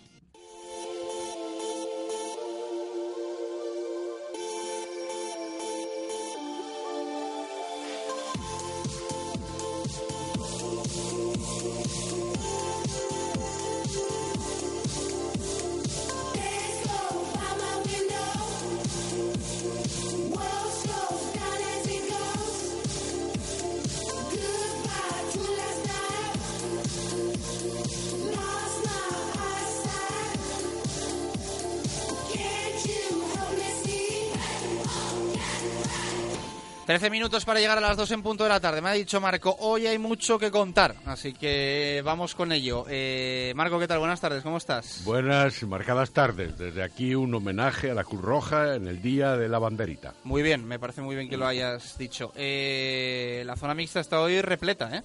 Trece minutos para llegar a las dos en punto de la tarde. Me ha dicho Marco, hoy hay mucho que contar, así que vamos con ello. Eh, Marco, ¿qué tal? Buenas tardes, ¿cómo estás? Buenas, marcadas tardes. Desde aquí un homenaje a la Cruz Roja en el Día de la Banderita. Muy bien, me parece muy bien que lo hayas dicho. Eh, la zona mixta está hoy repleta, ¿eh?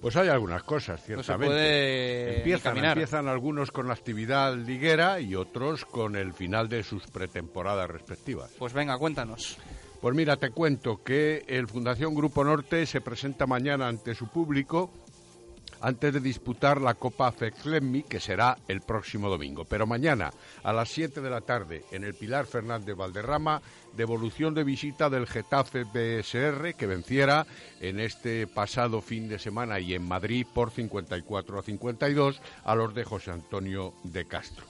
Pues hay algunas cosas, No se ciertamente. puede empiezan, empiezan algunos con la actividad liguera y otros con el final de sus pretemporadas respectivas. Pues venga, cuéntanos. Pues mira, te cuento que el Fundación Grupo Norte se presenta mañana ante su público antes de disputar la Copa Fexlemmi, que será el próximo domingo. Pero mañana, a las 7 de la tarde, en el Pilar Fernández Valderrama, devolución de visita del Getafe BSR, que venciera en este pasado fin de semana y en Madrid por 54 a 52 a los de José Antonio de Castro.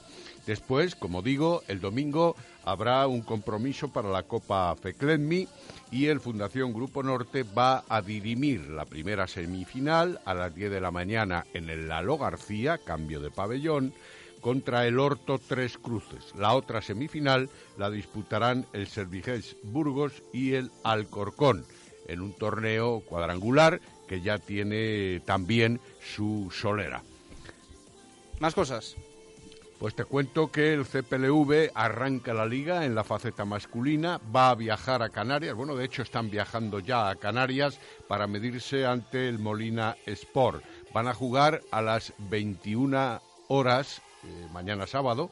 Después, como digo, el domingo habrá un compromiso para la Copa Feclenmi y el Fundación Grupo Norte va a dirimir la primera semifinal a las 10 de la mañana en el Lalo García, cambio de pabellón, contra el Horto Tres Cruces. La otra semifinal la disputarán el Servigés Burgos y el Alcorcón en un torneo cuadrangular que ya tiene también su solera. Más cosas. Pues te cuento que el CPLV arranca la liga en la faceta masculina, va a viajar a Canarias, bueno, de hecho están viajando ya a Canarias para medirse ante el Molina Sport. Van a jugar a las 21 horas, eh, mañana sábado,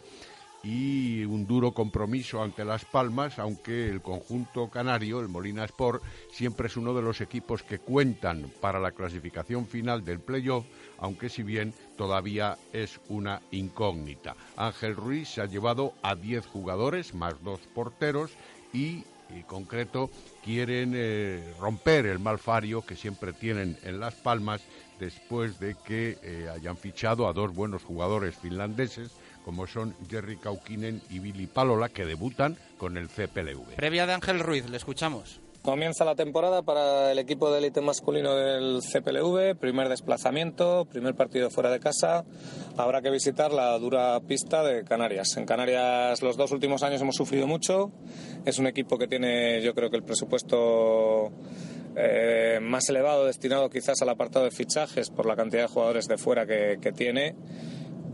y un duro compromiso ante Las Palmas, aunque el conjunto canario, el Molina Sport, siempre es uno de los equipos que cuentan para la clasificación final del playoff, aunque si bien todavía es una incógnita. Ángel Ruiz se ha llevado a 10 jugadores, más dos porteros, y en concreto quieren eh, romper el malfario que siempre tienen en Las Palmas después de que eh, hayan fichado a dos buenos jugadores finlandeses como son Jerry Kaukinen y Billy Palola, que debutan con el CPLV. Previa de Ángel Ruiz, le escuchamos. Comienza la temporada para el equipo de élite masculino del CPLV, primer desplazamiento, primer partido fuera de casa. Habrá que visitar la dura pista de Canarias. En Canarias los dos últimos años hemos sufrido mucho. Es un equipo que tiene, yo creo que el presupuesto eh, más elevado destinado quizás al apartado de fichajes por la cantidad de jugadores de fuera que, que tiene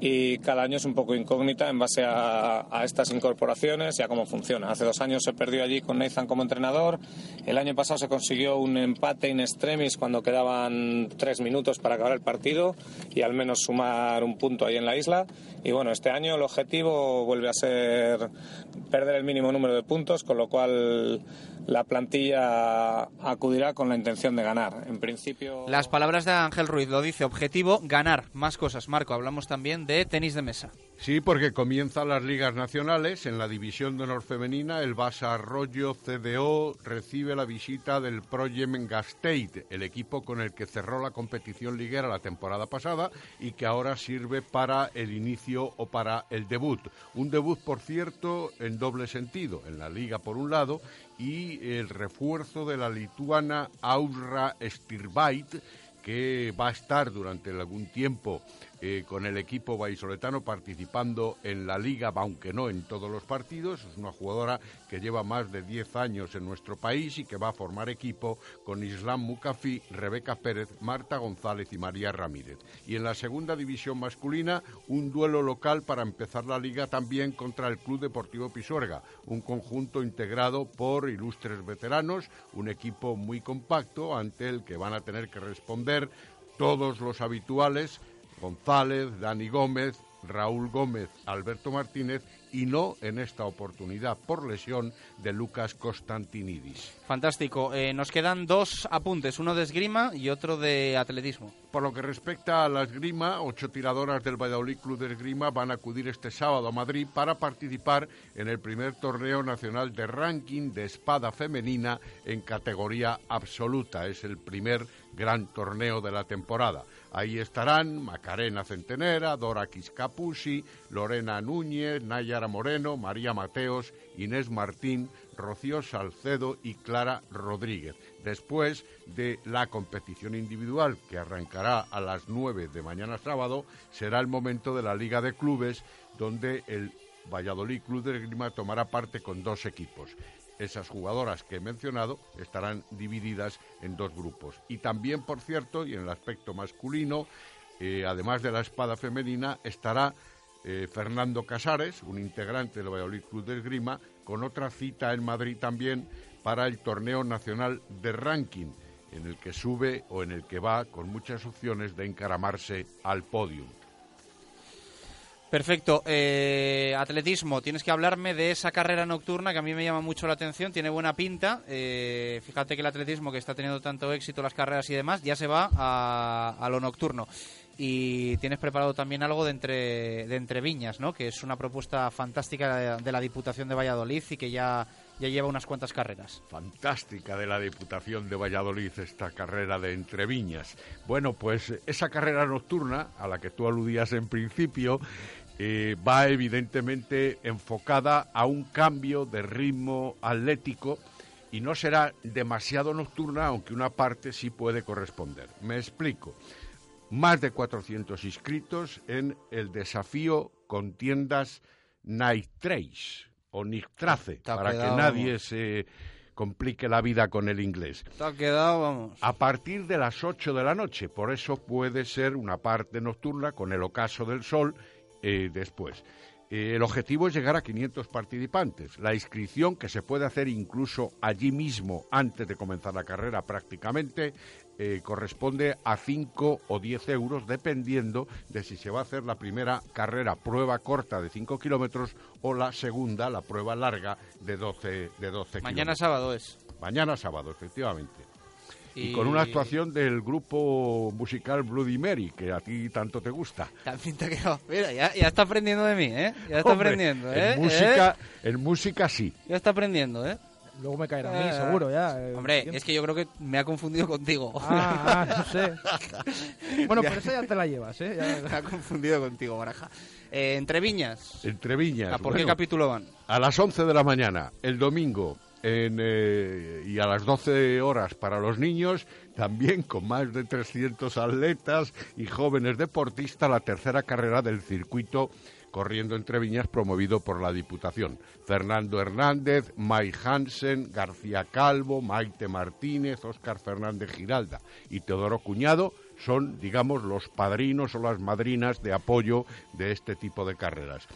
y cada año es un poco incógnita en base a, estas incorporaciones y a cómo funciona. Hace dos años se perdió allí con Nathan como entrenador, el año pasado se consiguió un empate in extremis cuando quedaban tres minutos para acabar el partido y al menos sumar un punto ahí en la isla. Y bueno, este año el objetivo vuelve a ser perder el mínimo número de puntos, con lo cual la plantilla acudirá con la intención de ganar. En principio. Las palabras de Ángel Ruiz lo dice: objetivo, ganar. Más cosas. Marco, hablamos también de tenis de mesa. Sí, porque comienzan las ligas nacionales. En la división de honor femenina, el Basa Arroyo CDO recibe la visita del Pro Yemen Gasteiz, el equipo con el que cerró la competición liguera la temporada pasada y que ahora sirve para el inicio o para el debut. Un debut, por cierto, en doble sentido. En la liga, por un lado, y el refuerzo de la lituana Aura Stirbait, que va a estar durante algún tiempo con el equipo vallisoletano participando en la liga, aunque no en todos los partidos. Es una jugadora que lleva más de 10 años en nuestro país y que va a formar equipo con Islam Mukafi, Rebeca Pérez, Marta González y María Ramírez. Y en la segunda división masculina, un duelo local para empezar la liga también contra el Club Deportivo Pisuerga, un conjunto integrado por ilustres veteranos, un equipo muy compacto ante el que van a tener que responder todos los habituales González, Dani Gómez, Raúl Gómez, Alberto Martínez y no en esta oportunidad por lesión de Lucas Constantinidis. Fantástico. Eh, nos quedan dos apuntes, uno de esgrima y otro de atletismo. Por lo que respecta a la esgrima, ocho tiradoras del Valladolid Club de Esgrima van a acudir este sábado a Madrid para participar en el primer torneo nacional de ranking de espada femenina en categoría absoluta. Es el primer gran torneo de la temporada. Ahí estarán Macarena Centenera, Dora Quiscapusi, Lorena Núñez, Nayara Moreno, María Mateos, Inés Martín, Rocío Salcedo y Clara Rodríguez. Después de la competición individual que arrancará a las 9 de mañana sábado, será el momento de la Liga de Clubes donde el Valladolid Club de Esgrima tomará parte con dos equipos esas jugadoras que he mencionado estarán divididas en dos grupos. Y también, por cierto, y en el aspecto masculino, eh, además de la espada femenina, estará eh, Fernando Casares, un integrante del Valladolid Club de Esgrima, con otra cita en Madrid también para el torneo nacional de ranking, en el que sube o en el que va con muchas opciones de encaramarse al podium. Perfecto. Eh, atletismo, tienes que hablarme de esa carrera nocturna que a mí me llama mucho la atención, tiene buena pinta. Eh, fíjate que el atletismo, que está teniendo tanto éxito, las carreras y demás, ya se va a, lo nocturno. Y tienes preparado también algo de entre, de entre viñas, ¿no? que es una propuesta fantástica de, de la Diputación de Valladolid y que ya, ya lleva unas cuantas carreras. Fantástica de la Diputación de Valladolid esta carrera de Entreviñas. Bueno, pues esa carrera nocturna a la que tú aludías en principio eh, va evidentemente enfocada a un cambio de ritmo atlético y no será demasiado nocturna, aunque una parte sí puede corresponder. Me explico. Más de 400 inscritos en el desafío con tiendas Night Trace o Nick Trace, Te ha para quedado, que nadie vamos. se complique la vida con el inglés. Ha quedado, vamos. A partir de las 8 de la noche, por eso puede ser una parte nocturna con el ocaso del sol eh, después. Eh, el objetivo es llegar a 500 participantes. La inscripción, que se puede hacer incluso allí mismo antes de comenzar la carrera prácticamente, eh, corresponde a 5 o 10 euros, dependiendo de si se va a hacer la primera carrera prueba corta de 5 kilómetros o la segunda, la prueba larga de 12, de 12 Mañana kilómetros. sábado es. Mañana sábado, efectivamente. Y... Y- con una actuación del grupo musical Bloody Mary, que a ti tanto te gusta. También te. Mira, ya, ya está aprendiendo de mí, ¿eh? Ya está Hombre, aprendiendo, ¿eh? En música, ¿Eh? en música sí. Ya está aprendiendo, ¿eh? Luego me caerá a mí, Eh, seguro, ya. eh, Hombre, es que yo creo que me ha confundido contigo. Ah, ah, no sé. Bueno, pero esa ya te la llevas, ¿eh? Ya- me ha confundido contigo, Baraja. Eh, entre viñas. Entre Viñas. ¿A por qué capítulo van? A las 11 de la mañana, el domingo, en, eh, y a las 12 horas para los niños, también con más de 300 atletas y jóvenes deportistas, la tercera carrera del circuito corriendo entre viñas promovido por la Diputación. Fernando Hernández, Mai Hansen, García Calvo, Maite Martínez, Óscar Fernández Giralda y Teodoro Cuñado son, digamos, los padrinos o las madrinas de apoyo de este tipo de carreras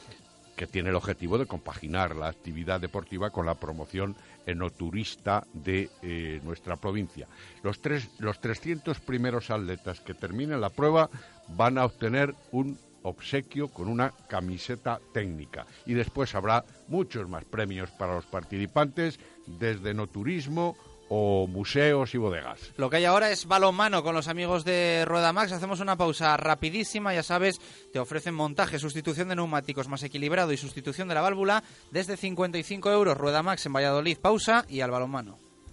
que tiene el objetivo de compaginar la actividad deportiva con la promoción enoturista de eh, nuestra provincia. Los, tres, los 300 primeros atletas que terminen la prueba van a obtener un obsequio con una camiseta técnica y después habrá muchos más premios para los participantes desde no turismo o museos y bodegas. Lo que hay ahora es balonmano con los amigos de Rueda Max. Hacemos una pausa rapidísima, ya sabes, te ofrecen montaje, sustitución de neumáticos más equilibrado y sustitución de la válvula desde 55 euros. Rueda Max en Valladolid, pausa y al balonmano.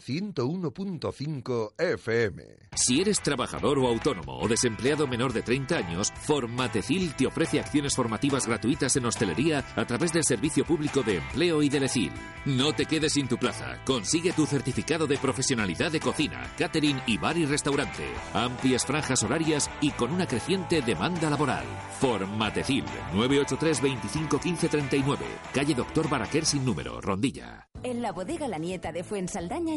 101.5 FM. Si eres trabajador o autónomo o desempleado menor de 30 años, Formatecil te ofrece acciones formativas gratuitas en hostelería a través del Servicio Público de Empleo y del ECIL. No te quedes sin tu plaza. Consigue tu certificado de profesionalidad de cocina, catering y bar y restaurante. Amplias franjas horarias y con una creciente demanda laboral. Formatecil 983 25 15 39, calle Doctor Baraquer sin número, Rondilla. En la bodega La Nieta de Fuensaldaña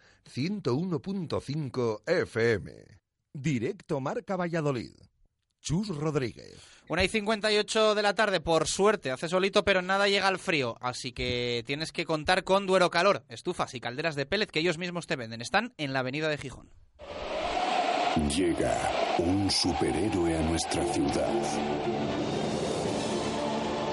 101.5 FM. Directo Marca Valladolid. Chus Rodríguez. Una y 58 de la tarde, por suerte, hace solito, pero nada llega al frío. Así que tienes que contar con Duero Calor, estufas y calderas de pellet que ellos mismos te venden. Están en la avenida de Gijón. Llega un superhéroe a nuestra ciudad.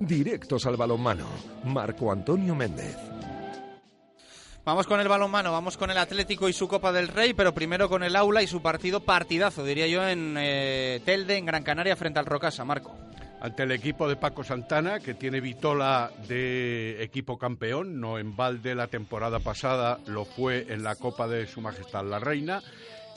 Directos al balonmano. Marco Antonio Méndez. Vamos con el balonmano, vamos con el Atlético y su Copa del Rey, pero primero con el Aula y su partido partidazo, diría yo, en eh, Telde, en Gran Canaria, frente al Rocasa. Marco. Ante el equipo de Paco Santana, que tiene vitola de equipo campeón, no en balde la temporada pasada, lo fue en la Copa de Su Majestad la Reina.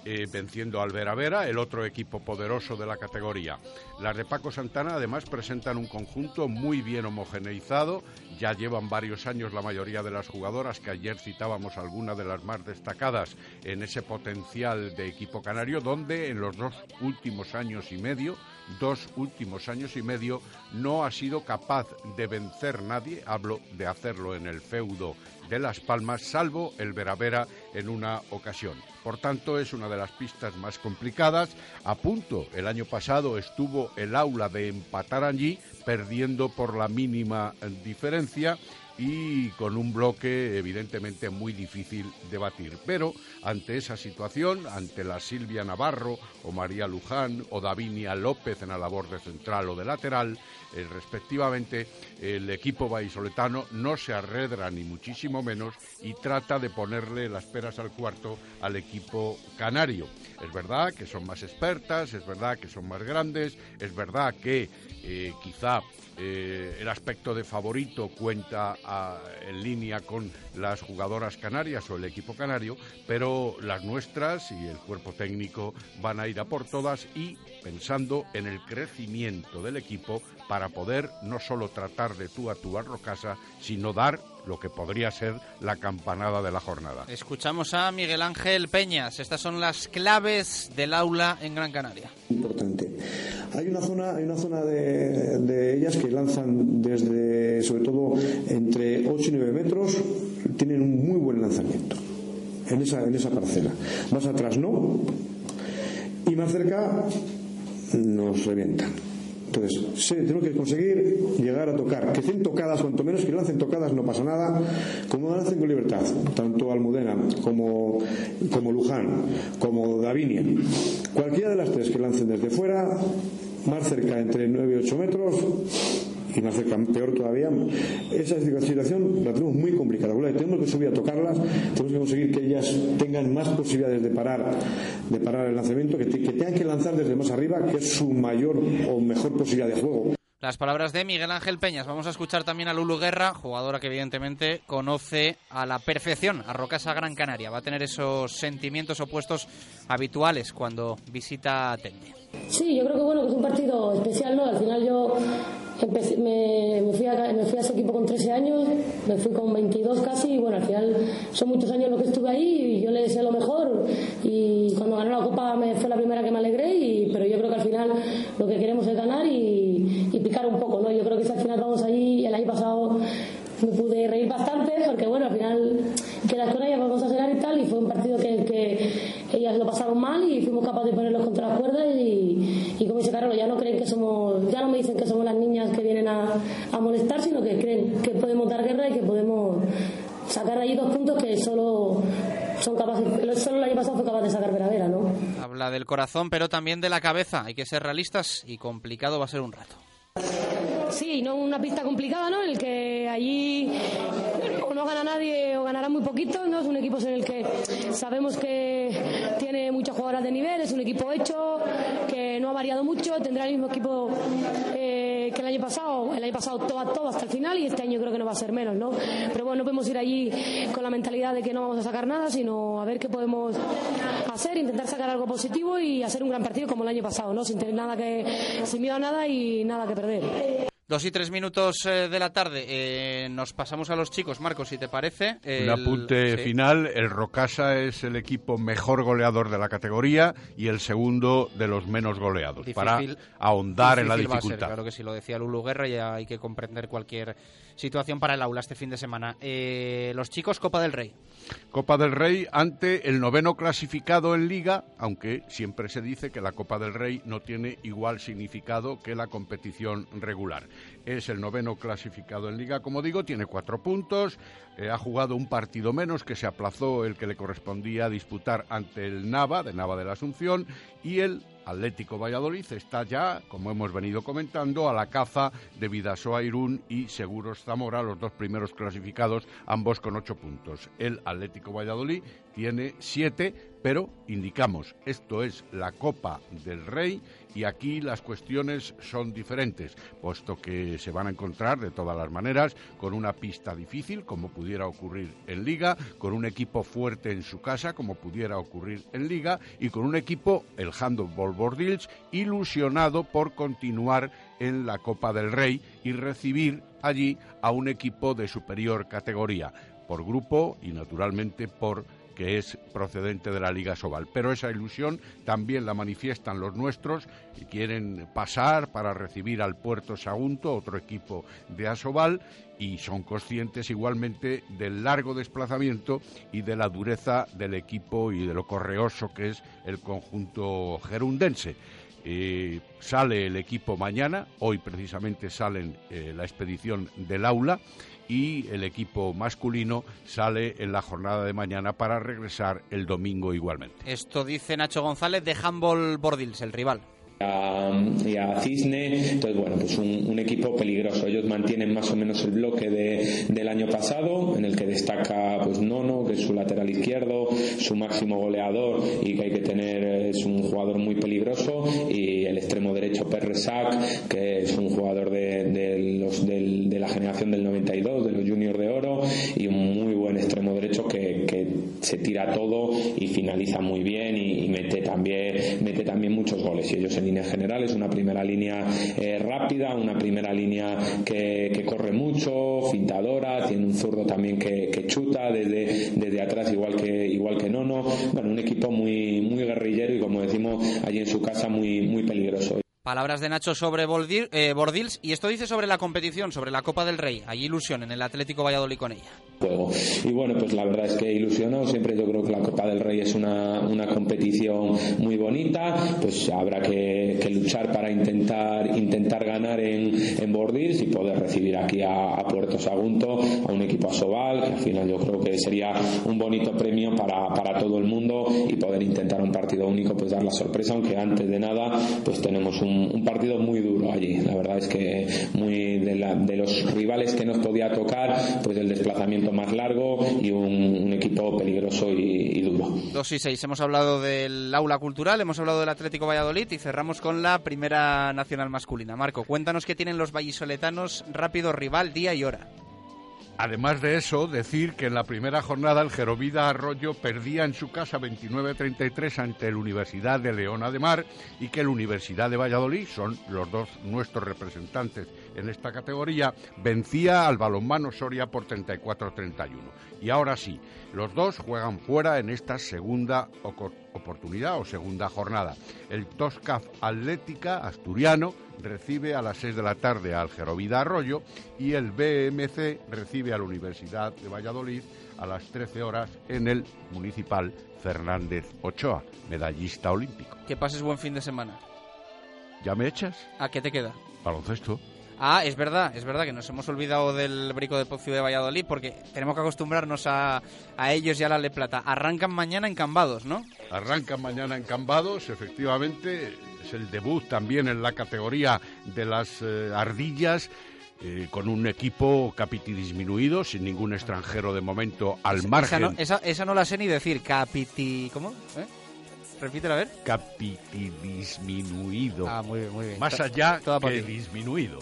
Eh, venciendo al Vera Vera, el otro equipo poderoso de la categoría. Las de Paco Santana además presentan un conjunto muy bien homogeneizado, ya llevan varios años la mayoría de las jugadoras, que ayer citábamos algunas de las más destacadas en ese potencial de equipo canario, donde en los dos últimos años y medio, dos últimos años y medio, no ha sido capaz de vencer nadie, hablo de hacerlo en el feudo de Las Palmas, salvo el Veravera en una ocasión. Por tanto, es una de las pistas más complicadas. A punto, el año pasado estuvo el aula de empatar allí, perdiendo por la mínima eh, diferencia y con un bloque evidentemente muy difícil de batir. Pero ante esa situación, ante la Silvia Navarro o María Luján o Davinia López en la labor de central o de lateral, eh, respectivamente, el equipo vallisoletano no se arredra ni muchísimo menos y trata de ponerle las peras al cuarto al equipo canario. Es verdad que son más expertas, es verdad que son más grandes, es verdad que eh, quizá eh, el aspecto de favorito cuenta a- en línea con las jugadoras canarias o el equipo canario, pero las nuestras y el cuerpo técnico van a ir a por todas y pensando en el crecimiento del equipo para poder no solo tratar de tú a tú a Rocasa, sino dar lo que podría ser la campanada de la jornada. Escuchamos a Miguel Ángel Peñas. Estas son las claves del aula en Gran Canaria. importante. Hay una zona, hay una zona de, de ellas que lanzan desde, sobre todo, entre 8 y 9 metros, tienen un muy buen lanzamiento en esa, en esa parcela. Más atrás no, y más cerca nos revientan. Entonces, sí, tenemos que conseguir llegar a tocar. Que estén tocadas, cuanto menos que lancen tocadas, no pasa nada. Como lancen con libertad, tanto Almudena como, como Luján, como Davinia. Cualquiera de las tres que lancen desde fuera, más cerca entre 9 y 8 metros, más cerca, peor todavía, esa situación la tenemos muy complicada. Tenemos que subir a tocarlas, tenemos que conseguir que ellas tengan más posibilidades de parar, de parar el lanzamiento, que, que tengan que lanzar desde más arriba, que es su mayor o mejor posibilidad de juego. Las palabras de Miguel Ángel Peñas. Vamos a escuchar también a Lulu Guerra, jugadora que evidentemente conoce a la perfección a Rocasa Gran Canaria. Va a tener esos sentimientos opuestos habituales cuando visita Telde. Sí, yo creo que bueno que es un partido especial, ¿no? Al final yo empecé- me, fui a, me fui a ese equipo con 13 años, me fui con 22 casi y bueno, al final son muchos años los que estuve ahí y yo le deseé lo mejor y cuando ganó la Copa me fue la primera que me alegré, y, pero yo creo que al final lo que queremos es ganar y, picar un poco, ¿no? Yo creo que al final vamos y el año pasado me pude reír bastante porque bueno, al final quedas con ellas, vamos a cenar y tal y fue un partido que ellas lo pasaron mal y fuimos capaces de ponerlos contra las cuerdas y, y como dice Carlos, ya no creen que somos, ya no me dicen que somos las niñas que vienen a, a molestar, sino que creen que podemos dar guerra y que podemos sacar allí dos puntos que solo son capaces, solo el año pasado fue capaz de sacar Veravera, ¿no? Habla del corazón, pero también de la cabeza. Hay que ser realistas y complicado va a ser un rato. Sí, no una pista complicada, ¿no? En el que allí o no gana nadie o ganará muy poquito, ¿no? Es un equipo en el que sabemos que tiene muchas jugadoras de nivel, es un equipo hecho, que no ha variado mucho, tendrá el mismo equipo eh, que el año pasado, el año pasado todo a todo hasta el final y este año creo que no va a ser menos, ¿no? Pero bueno, no podemos ir allí con la mentalidad de que no vamos a sacar nada, sino a ver qué podemos hacer, intentar sacar algo positivo y hacer un gran partido como el año pasado, ¿no? Sin tener nada que, sin miedo a nada y nada que perder. Dos y tres minutos eh, de la tarde. Eh, nos pasamos a los chicos. Marcos, si te parece. Un el- apunte sí. final, el Rocasa es el equipo mejor goleador de la categoría y el segundo de los menos goleados, para ahondar en la ser, dificultad. claro que sí, lo decía Lulu Guerra, ya hay que comprender cualquier situación para el aula este fin de semana. Eh, los chicos, Copa del Rey. Copa del Rey ante el noveno clasificado en Liga, aunque siempre se dice que la Copa del Rey no tiene igual significado que la competición regular. Es el noveno clasificado en Liga, como digo, tiene cuatro puntos, eh, ha jugado un partido menos que se aplazó el que le correspondía disputar ante el Nava, de Nava de la Asunción, y el Atlético Valladolid está ya, como hemos venido comentando, a la caza de Vidasoa Irún y Seguros Zamora, los dos primeros clasificados, ambos con ocho puntos. El Atlético Valladolid tiene siete, pero indicamos, esto es la Copa del Rey y aquí las cuestiones son diferentes, puesto que se van a encontrar de todas las maneras con una pista difícil, como pudiera ocurrir en Liga, con un equipo fuerte en su casa, como pudiera ocurrir en Liga, y con un equipo, el Handball Bordils, ilusionado por continuar en la Copa del Rey y recibir allí a un equipo de superior categoría, por grupo y naturalmente por que es procedente de la Liga Sobal. Pero esa ilusión también la manifiestan los nuestros y quieren pasar para recibir al Puerto Sagunto, otro equipo de Asobal, y son conscientes igualmente del largo desplazamiento y de la dureza del equipo y de lo correoso que es el conjunto gerundense. Eh, sale el equipo mañana, hoy precisamente salen eh, la expedición del aula y el equipo masculino sale en la jornada de mañana para regresar el domingo igualmente. Esto dice Nacho González de Handball Bordils, el rival a, um, y a Cisne. Entonces, bueno, pues un, equipo peligroso. Ellos mantienen más o menos el bloque de, del año pasado, en el que destaca pues Nono, que es su lateral izquierdo, su máximo goleador y que hay que tener, es un jugador muy peligroso, y el extremo derecho Perresac, que es un jugador de, de los, de, de la generación del 92, de los juniors de oro, y un muy buen extremo derecho que, plantea todo y finaliza muy bien y, mete también mete también muchos goles. Y ellos en línea general es una primera línea eh, rápida una primera línea que, corre mucho fintadora tiene un zurdo también que, chuta desde, desde atrás igual que igual que Nono. Bueno un equipo muy muy guerrillero y como decimos allí en su casa muy muy peligroso Palabras de Nacho sobre eh, Bordils y esto dice sobre la competición, sobre la Copa del Rey. Hay ilusión en el Atlético Valladolid con ella. Y bueno, pues la verdad es que ilusionó. Siempre yo creo que la Copa del Rey es una, una competición muy bonita. Pues habrá que, luchar para intentar intentar ganar en, en Bordils y poder recibir aquí a, Puerto Sagunto, a un equipo Asobal, que al final yo creo que sería un bonito premio para, para todo el mundo y poder intentar un partido único, pues dar la sorpresa, aunque antes de nada, pues tenemos un un, partido muy duro allí. La verdad es que muy de, los rivales que nos podía tocar, pues el desplazamiento más largo y un, equipo peligroso y, duro. 2 y 6. Hemos hablado del aula cultural, hemos hablado del Atlético Valladolid y cerramos con la primera nacional masculina. Marco, cuéntanos qué tienen los vallisoletanos, rápido rival, día y hora. Además de eso, decir que en la primera jornada el Gerovida Arroyo perdía en su casa 29-33 ante la Universidad de Leona de Mar y que la Universidad de Valladolid, son los dos nuestros representantes en esta categoría, vencía al balonmano Soria por 34-31. Y ahora sí, los dos juegan fuera en esta segunda oportunidad o segunda jornada. El Toscaf Atlética asturiano recibe a las 6 de la tarde al Gerovida Arroyo y el BMC recibe a la Universidad de Valladolid a las 13 horas en el Municipal Fernández Ochoa, medallista olímpico. Que pases buen fin de semana. ¿Ya me echas? ¿A qué te queda? Baloncesto. Ah, es verdad, es verdad que nos hemos olvidado del Brico de Pocio de Valladolid porque tenemos que acostumbrarnos a, a ellos y a la Le Plata. Arrancan mañana en Cambados, ¿no? Arrancan mañana en Cambados, efectivamente. Es el debut también en la categoría de las eh, ardillas. Eh, con un equipo capiti disminuido, sin ningún extranjero de momento al margen. Esa no, esa, no, la sé ni decir, capiti... ¿Cómo? ¿Eh? Repítela a ver. Capiti disminuido. Ah, muy bien, muy bien. Más allá que disminuido.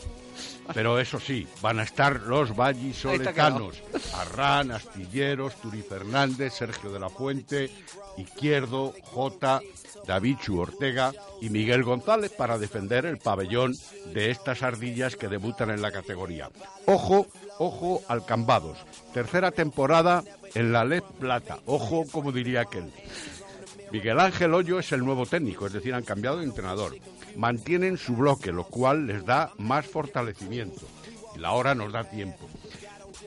Pero eso sí, van a estar los vallisoletanos. Arran, Astilleros, Turi Fernández, Sergio de la Fuente, Izquierdo, J, Davichu Ortega y Miguel González para defender el pabellón de estas ardillas que debutan en la categoría. Ojo, ojo al Cambados. Tercera temporada en la LED Plata. Ojo, como diría aquel. Miguel Ángel Hoyo es el nuevo técnico, es decir, han cambiado de entrenador mantienen su bloque, lo cual les da más fortalecimiento. Y la hora nos da tiempo.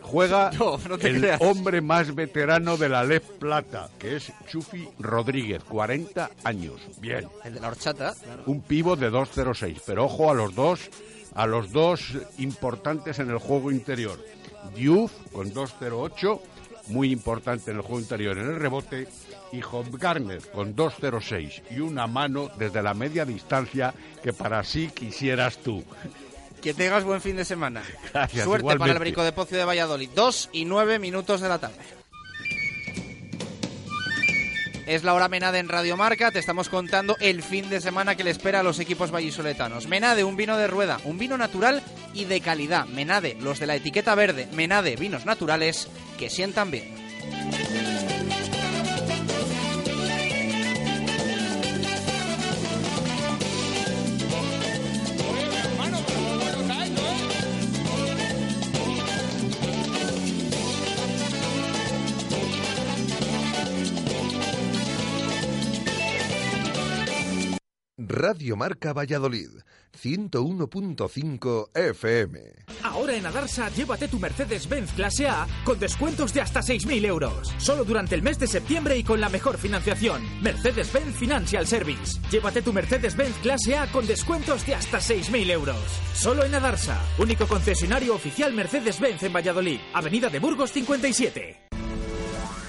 Juega el hombre más veterano de la LEP Plata, que es Chufi Rodríguez, 40 años. Bien. El de la horchata. Un pivo de 2.06. Pero ojo a los dos, a los dos importantes en el juego interior. Diouf con 2.08, muy importante en el juego interior en el rebote, y Garner con 2.06 y una mano desde la media distancia que para sí quisieras tú. Que tengas buen fin de semana. Gracias. Suerte para el Brico de Pocio de Valladolid. Dos y nueve minutos de la tarde. Es la hora Menade en Radio Marca. Te estamos contando el fin de semana que le espera a los equipos vallisoletanos. Menade, un vino de rueda, un vino natural y de calidad. Menade, los de la etiqueta verde. Menade, vinos naturales que sientan bien. Radio Marca Valladolid, 101.5 FM. Ahora en Adarsa, llévate tu Mercedes-Benz clase A con descuentos de hasta 6.000 euros. Solo durante el mes de septiembre y con la mejor financiación. Mercedes-Benz Financial Service. Llévate tu Mercedes-Benz clase A con descuentos de hasta 6.000 euros. Solo en Adarsa, único concesionario oficial Mercedes-Benz en Valladolid. Avenida de Burgos 57.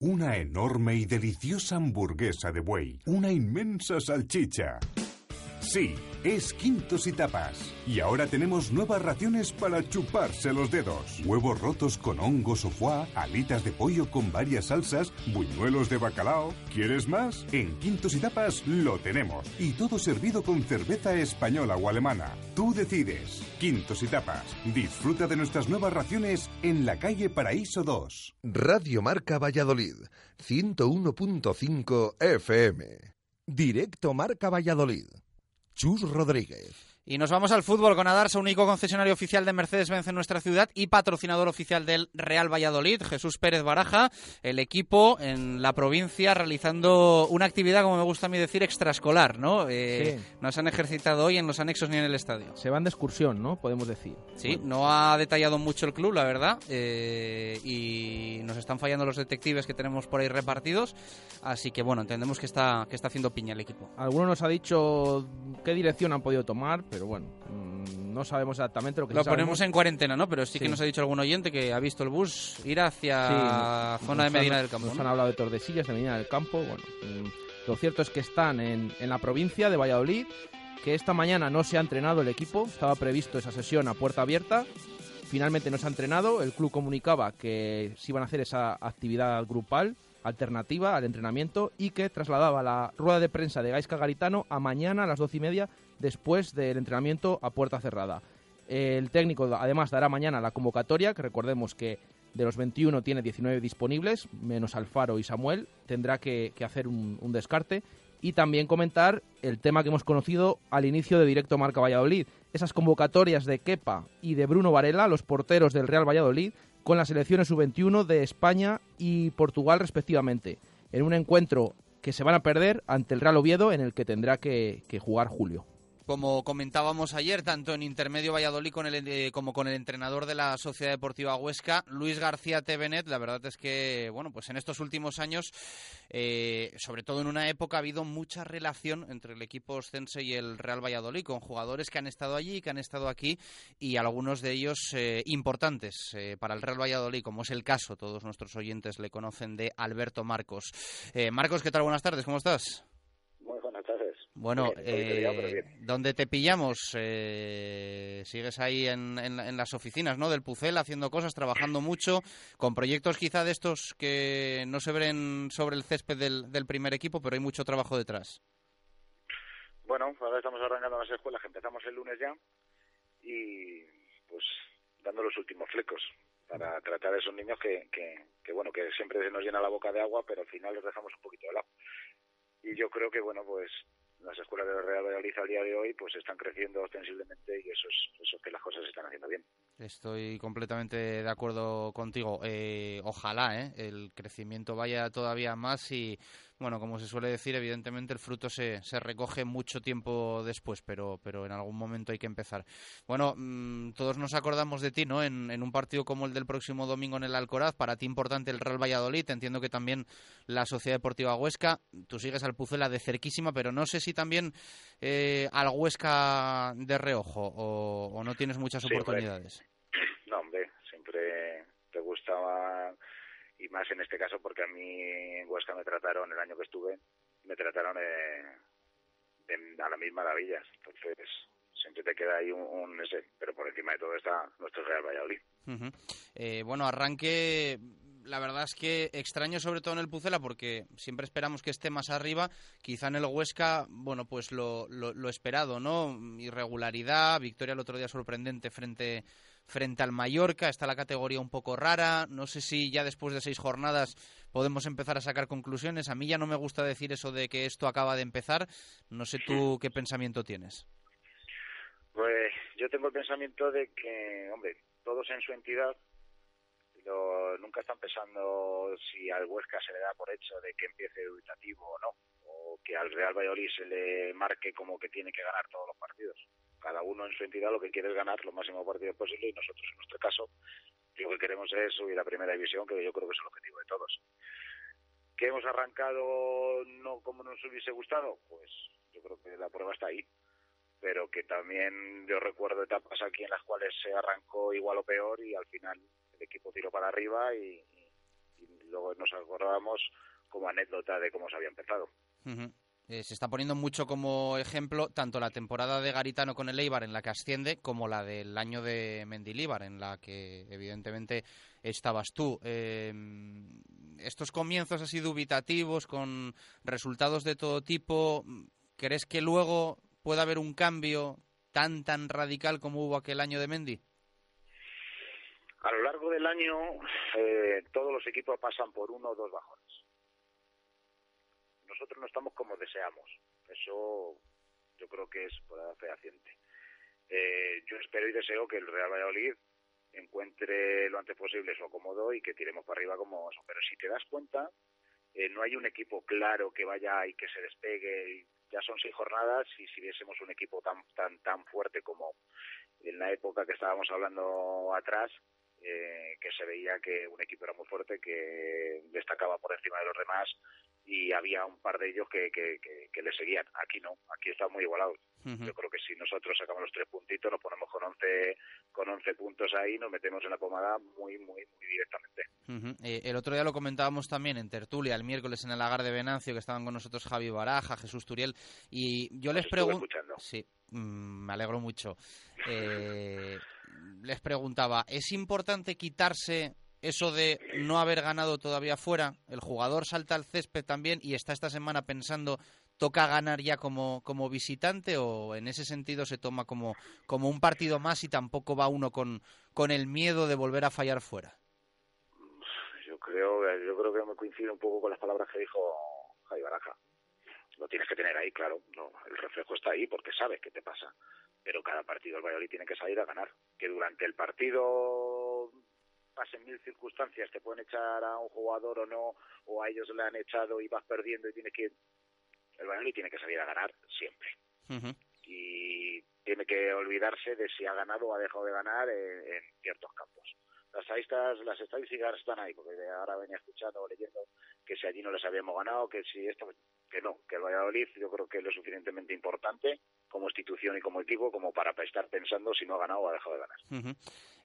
Una enorme y deliciosa hamburguesa de buey. Una inmensa salchicha. Sí, es Quintos y Tapas. Y ahora tenemos nuevas raciones para chuparse los dedos. Huevos rotos con hongos o foie, alitas de pollo con varias salsas, buñuelos de bacalao. ¿Quieres más? En Quintos y Tapas lo tenemos. Y todo servido con cerveza española o alemana. Tú decides. Quintos y Tapas. Disfruta de nuestras nuevas raciones en la calle Paraíso 2. Radio Marca Valladolid, 101.5 FM. Directo Marca Valladolid. Chus Rodríguez. Y nos vamos al fútbol con Adarsa, único concesionario oficial de Mercedes-Benz en nuestra ciudad y patrocinador oficial del Real Valladolid, Jesús Pérez Baraja, el equipo en la provincia realizando una actividad, como me gusta a mí decir, extraescolar, ¿no? Eh, Sí. No se han ejercitado hoy en los anexos ni en el estadio. Se van de excursión, ¿no? Podemos decir. Sí, no ha detallado mucho el club, la verdad, eh, y nos están fallando los detectives que tenemos por ahí repartidos, así que bueno, entendemos que está, que está haciendo piña el equipo. Alguno nos ha dicho qué dirección han podido tomar, pero bueno, mm, no sabemos exactamente lo que Lo sí ponemos en cuarentena, ¿no? Pero sí, que nos ha dicho algún oyente que ha visto el bus ir hacia Sí, nos- zona de Medina han- del Campo. Nos ¿no? han hablado de Tordesillas, de Medina del Campo. Bueno, mm, lo cierto es que están en, en la provincia de Valladolid, que esta mañana no se ha entrenado el equipo, estaba previsto esa sesión a puerta abierta. Finalmente no se ha entrenado, el club comunicaba que se iban a hacer esa actividad grupal alternativa al entrenamiento y que trasladaba la rueda de prensa de Gaisca Garitano a mañana a las doce y media después del entrenamiento a puerta cerrada. El técnico además dará mañana la convocatoria, que recordemos que de los 21 tiene 19 disponibles, menos Alfaro y Samuel, tendrá que, hacer un, descarte. Y también comentar el tema que hemos conocido al inicio de Directo Marca Valladolid, esas convocatorias de Kepa y de Bruno Varela, los porteros del Real Valladolid, con las selecciones sub-21 de España y Portugal respectivamente, en un encuentro que se van a perder ante el Real Oviedo en el que tendrá que jugar Julio. Como comentábamos ayer, tanto en Intermedio Valladolid con el, eh, como con el entrenador de la Sociedad Deportiva Huesca, Luis García Tevenet, la verdad es que, bueno, pues en estos últimos años, eh, sobre todo en una época, ha habido mucha relación entre el equipo oscense y el Real Valladolid, con jugadores que han estado allí, que han estado aquí, y algunos de ellos eh, importantes eh, para el Real Valladolid, como es el caso, todos nuestros oyentes le conocen, de Alberto Marcos. Eh, Marcos, ¿qué tal? Buenas tardes, ¿cómo estás? Bueno, Bien, un poquito liado, pero eh, bien. ¿dónde te pillamos? Eh, sigues ahí en, en la- en las oficinas, ¿no? Del Pucel, haciendo cosas, trabajando mucho, con proyectos quizá de estos que no se ven sobre el césped del, del primer equipo, pero hay mucho trabajo detrás. Bueno, ahora estamos arrancando las escuelas, que empezamos el lunes ya, y pues dando los últimos flecos para tratar a esos niños que, que, que, bueno, que siempre se nos llena la boca de agua, pero al final los dejamos un poquito de lado. Y yo creo que, bueno, pues las escuelas de Real Valladolid al día de hoy pues están creciendo ostensiblemente y eso es, eso es que las cosas se están haciendo bien. Estoy completamente de acuerdo contigo. Eh, ojalá ¿eh? el crecimiento vaya todavía más y, bueno, como se suele decir, evidentemente el fruto se, se recoge mucho tiempo después, pero, pero en algún momento hay que empezar. Bueno, mm, todos nos acordamos de ti, ¿no? En, en un partido como el del próximo domingo en el Alcoraz, para ti importante el Real Valladolid, entiendo que también la Sociedad Deportiva Huesca, tú sigues al Pucela de cerquísima, pero no sé si también eh, al Huesca de reojo o, o no tienes muchas Sí, hombre. oportunidades. No, hombre, siempre te gustaba, y más en este caso porque a mí en Huesca me trataron, el año que estuve, me trataron eh, de- a la misma maravillas. Entonces, siempre te queda ahí un, ese, pero por encima de todo está nuestro Real Valladolid. Eh, bueno, arranque, la verdad es que extraño sobre todo en el Pucela porque siempre esperamos que esté más arriba. Quizá en el Huesca, bueno, pues lo, lo, lo esperado, ¿no? Irregularidad, victoria el otro día sorprendente frente, frente al Mallorca. Está la categoría un poco rara. No sé si ya después de seis jornadas podemos empezar a sacar conclusiones. A mí ya no me gusta decir eso de que esto acaba de empezar. No sé tú qué pensamiento tienes. Pues yo tengo el pensamiento de que, hombre, todos en su entidad lo- nunca están pensando si al Huesca se le da por hecho de que empiece dubitativo o no, o que al Real Valladolid se le marque como que tiene que ganar todos los partidos. Cada uno en su entidad lo que quiere es ganar los máximos partidos posibles y nosotros en nuestro caso lo que queremos es subir a primera división, que yo creo que es el objetivo de todos. ¿Que hemos arrancado no como nos hubiese gustado? Pues yo creo que la prueba está ahí pero que también yo recuerdo etapas aquí en las cuales se arrancó igual o peor y al final el equipo tiró para arriba y, luego nos acordábamos como anécdota de cómo se había empezado. Eh, se está poniendo mucho como ejemplo tanto la temporada de Garitano con el Eibar en la que asciende como la del año de Mendilíbar en la que evidentemente estabas tú. Eh, estos comienzos así dubitativos con resultados de todo tipo, ¿crees que luego puede haber un cambio tan tan radical como hubo aquel año de Mendy? A lo largo del año, eh, todos los equipos pasan por uno o dos bajones. Nosotros no estamos como deseamos. Eso yo creo que es fehaciente. Eh, yo espero y deseo que el Real Valladolid encuentre lo antes posible su acomodo y que tiremos para arriba como eso. Pero si te das cuenta, eh, no hay un equipo claro que vaya y que se despegue. Ya son seis jornadas y si viésemos un equipo tan tan tan fuerte como en la época que estábamos hablando atrás, eh, que se veía que un equipo era muy fuerte, que destacaba por encima de los demás y había un par de ellos que, que, que, que le seguían. Aquí no, aquí está muy igualado. Yo creo que si nosotros sacamos los tres puntitos, nos ponemos con 11, con 11 puntos ahí, nos metemos en la pomada muy, muy, muy directamente. Eh, el otro día lo comentábamos también en tertulia, el miércoles en el Lagar de Venancio, que estaban con nosotros Javi Baraja, Jesús Turiel, y yo les pregunto... Sí, mm, me alegro mucho. Eh, les preguntaba, ¿es importante quitarse eso de no haber ganado todavía fuera? El jugador salta al césped también y está esta semana pensando, ¿toca ganar ya como, como visitante o en ese sentido se toma como, como un partido más y tampoco va uno con, con el miedo de volver a fallar fuera? Yo creo, yo creo que me coincide un poco con las palabras que dijo Javi Baraja. Lo tienes que tener ahí, claro. El reflejo está ahí porque sabes qué te pasa. Pero cada partido el Valladolid tiene que salir a ganar. Que durante el partido pasen mil circunstancias, te pueden echar a un jugador o no, o a ellos le han echado y vas perdiendo y tienes que... El Valladolid tiene que salir a ganar siempre. Y tiene que olvidarse de si ha ganado o ha dejado de ganar en, en ciertos campos. Las estadísticas, las estadísticas están ahí, porque ahora venía escuchando o leyendo que si allí no les habíamos ganado, que si esto, que no, que el Valladolid yo creo que es lo suficientemente importante como institución y como equipo como para estar pensando si no ha ganado o ha dejado de ganar.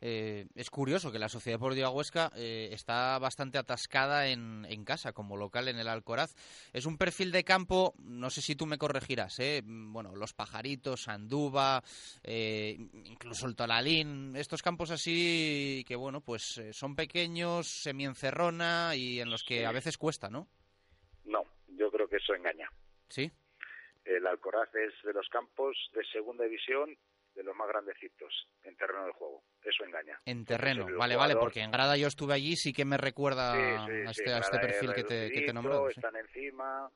Eh, es curioso que la Sociedad Deportiva Huesca eh, está bastante atascada en, en casa, como local en el Alcoraz. Es un perfil de campo, no sé si tú me corregirás, ¿eh? Bueno, los pajaritos, Andúba, eh, incluso el Tolalín, estos campos así que, bueno, pues eh, son pequeños, semiencerrona y en los que a veces cuesta, ¿no? Que eso engaña. Sí. El Alcoraz es de los campos de segunda división de los más grandecitos en terreno de juego. Eso engaña. En terreno, vale, vale, porque en grada yo estuve allí, sí que me recuerda Sí, sí, a, sí, este, a este perfil que te, que te sí. Están encima,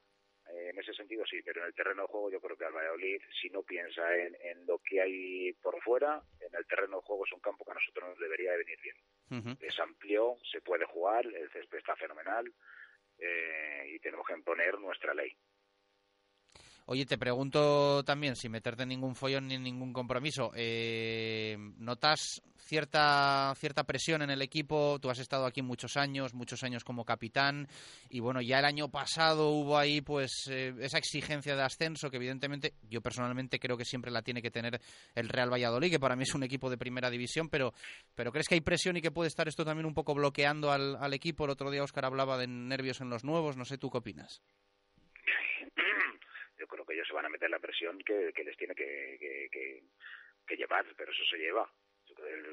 eh, en ese sentido sí, pero en el terreno de juego yo creo que al Valladolid, si no piensa en, en lo que hay por fuera, en el terreno de juego es un campo que a nosotros nos debería de venir bien. Es amplio, se puede jugar, el césped está fenomenal eh, y tenemos que imponer nuestra ley. Oye, te pregunto también, sin meterte en ningún follón ni en ningún compromiso, eh, ¿notas cierta, cierta presión en el equipo? Tú has estado aquí muchos años, muchos años como capitán, y bueno, ya el año pasado hubo ahí pues eh, esa exigencia de ascenso que evidentemente yo personalmente creo que siempre la tiene que tener el Real Valladolid, que para mí es un equipo de primera división, pero, pero ¿crees que hay presión y que puede estar esto también un poco bloqueando al, al equipo? El otro día Óscar hablaba de nervios en los nuevos, no sé, ¿tú qué opinas? Yo creo que ellos se van a meter la presión que, que les tiene que, que, llevar, pero eso se lleva.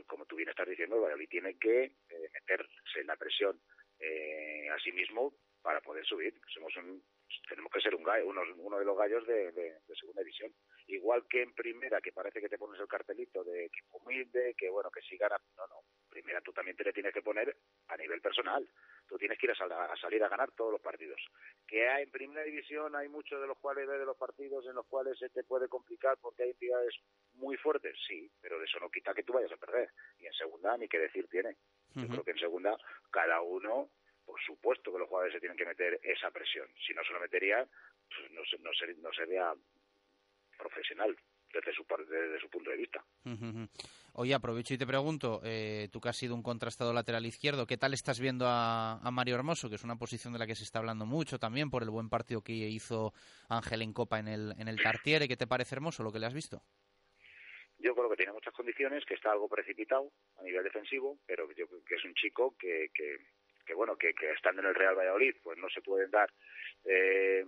Como tú bien estás diciendo, el Valladolid tiene que eh, meterse la presión eh, a sí mismo para poder subir. Somos un, tenemos que ser un gallo, uno, de los gallos de, de- segunda división. Igual que en primera, que parece que te pones el cartelito de equipo humilde, que bueno, que si ganas, no, no. Primera tú también te le tienes que poner a nivel personal. Tú tienes que ir a, sal- a salir a ganar todos los partidos. Que hay, en primera división hay muchos de los cuales de los partidos en los cuales se te puede complicar porque hay entidades muy fuertes, sí, pero de eso no quita que tú vayas a perder. Y en segunda ni que decir tiene. Yo creo que en segunda cada uno, por supuesto que los jugadores se tienen que meter esa presión. Si no se lo meterían, pues no, no, ser- no sería profesional desde su, desde su punto de vista. Oye, aprovecho y te pregunto, eh, tú que has sido un contrastado lateral izquierdo, ¿qué tal estás viendo a, a Mario Hermoso, que es una posición de la que se está hablando mucho también por el buen partido que hizo Ángel en Copa en el, en el Tartiere? ¿Qué te parece Hermoso lo que le has visto? Yo creo que tiene muchas condiciones, que está algo precipitado a nivel defensivo, pero yo creo que es un chico que, que, que bueno, que, que estando en el Real Valladolid, pues no se pueden dar eh,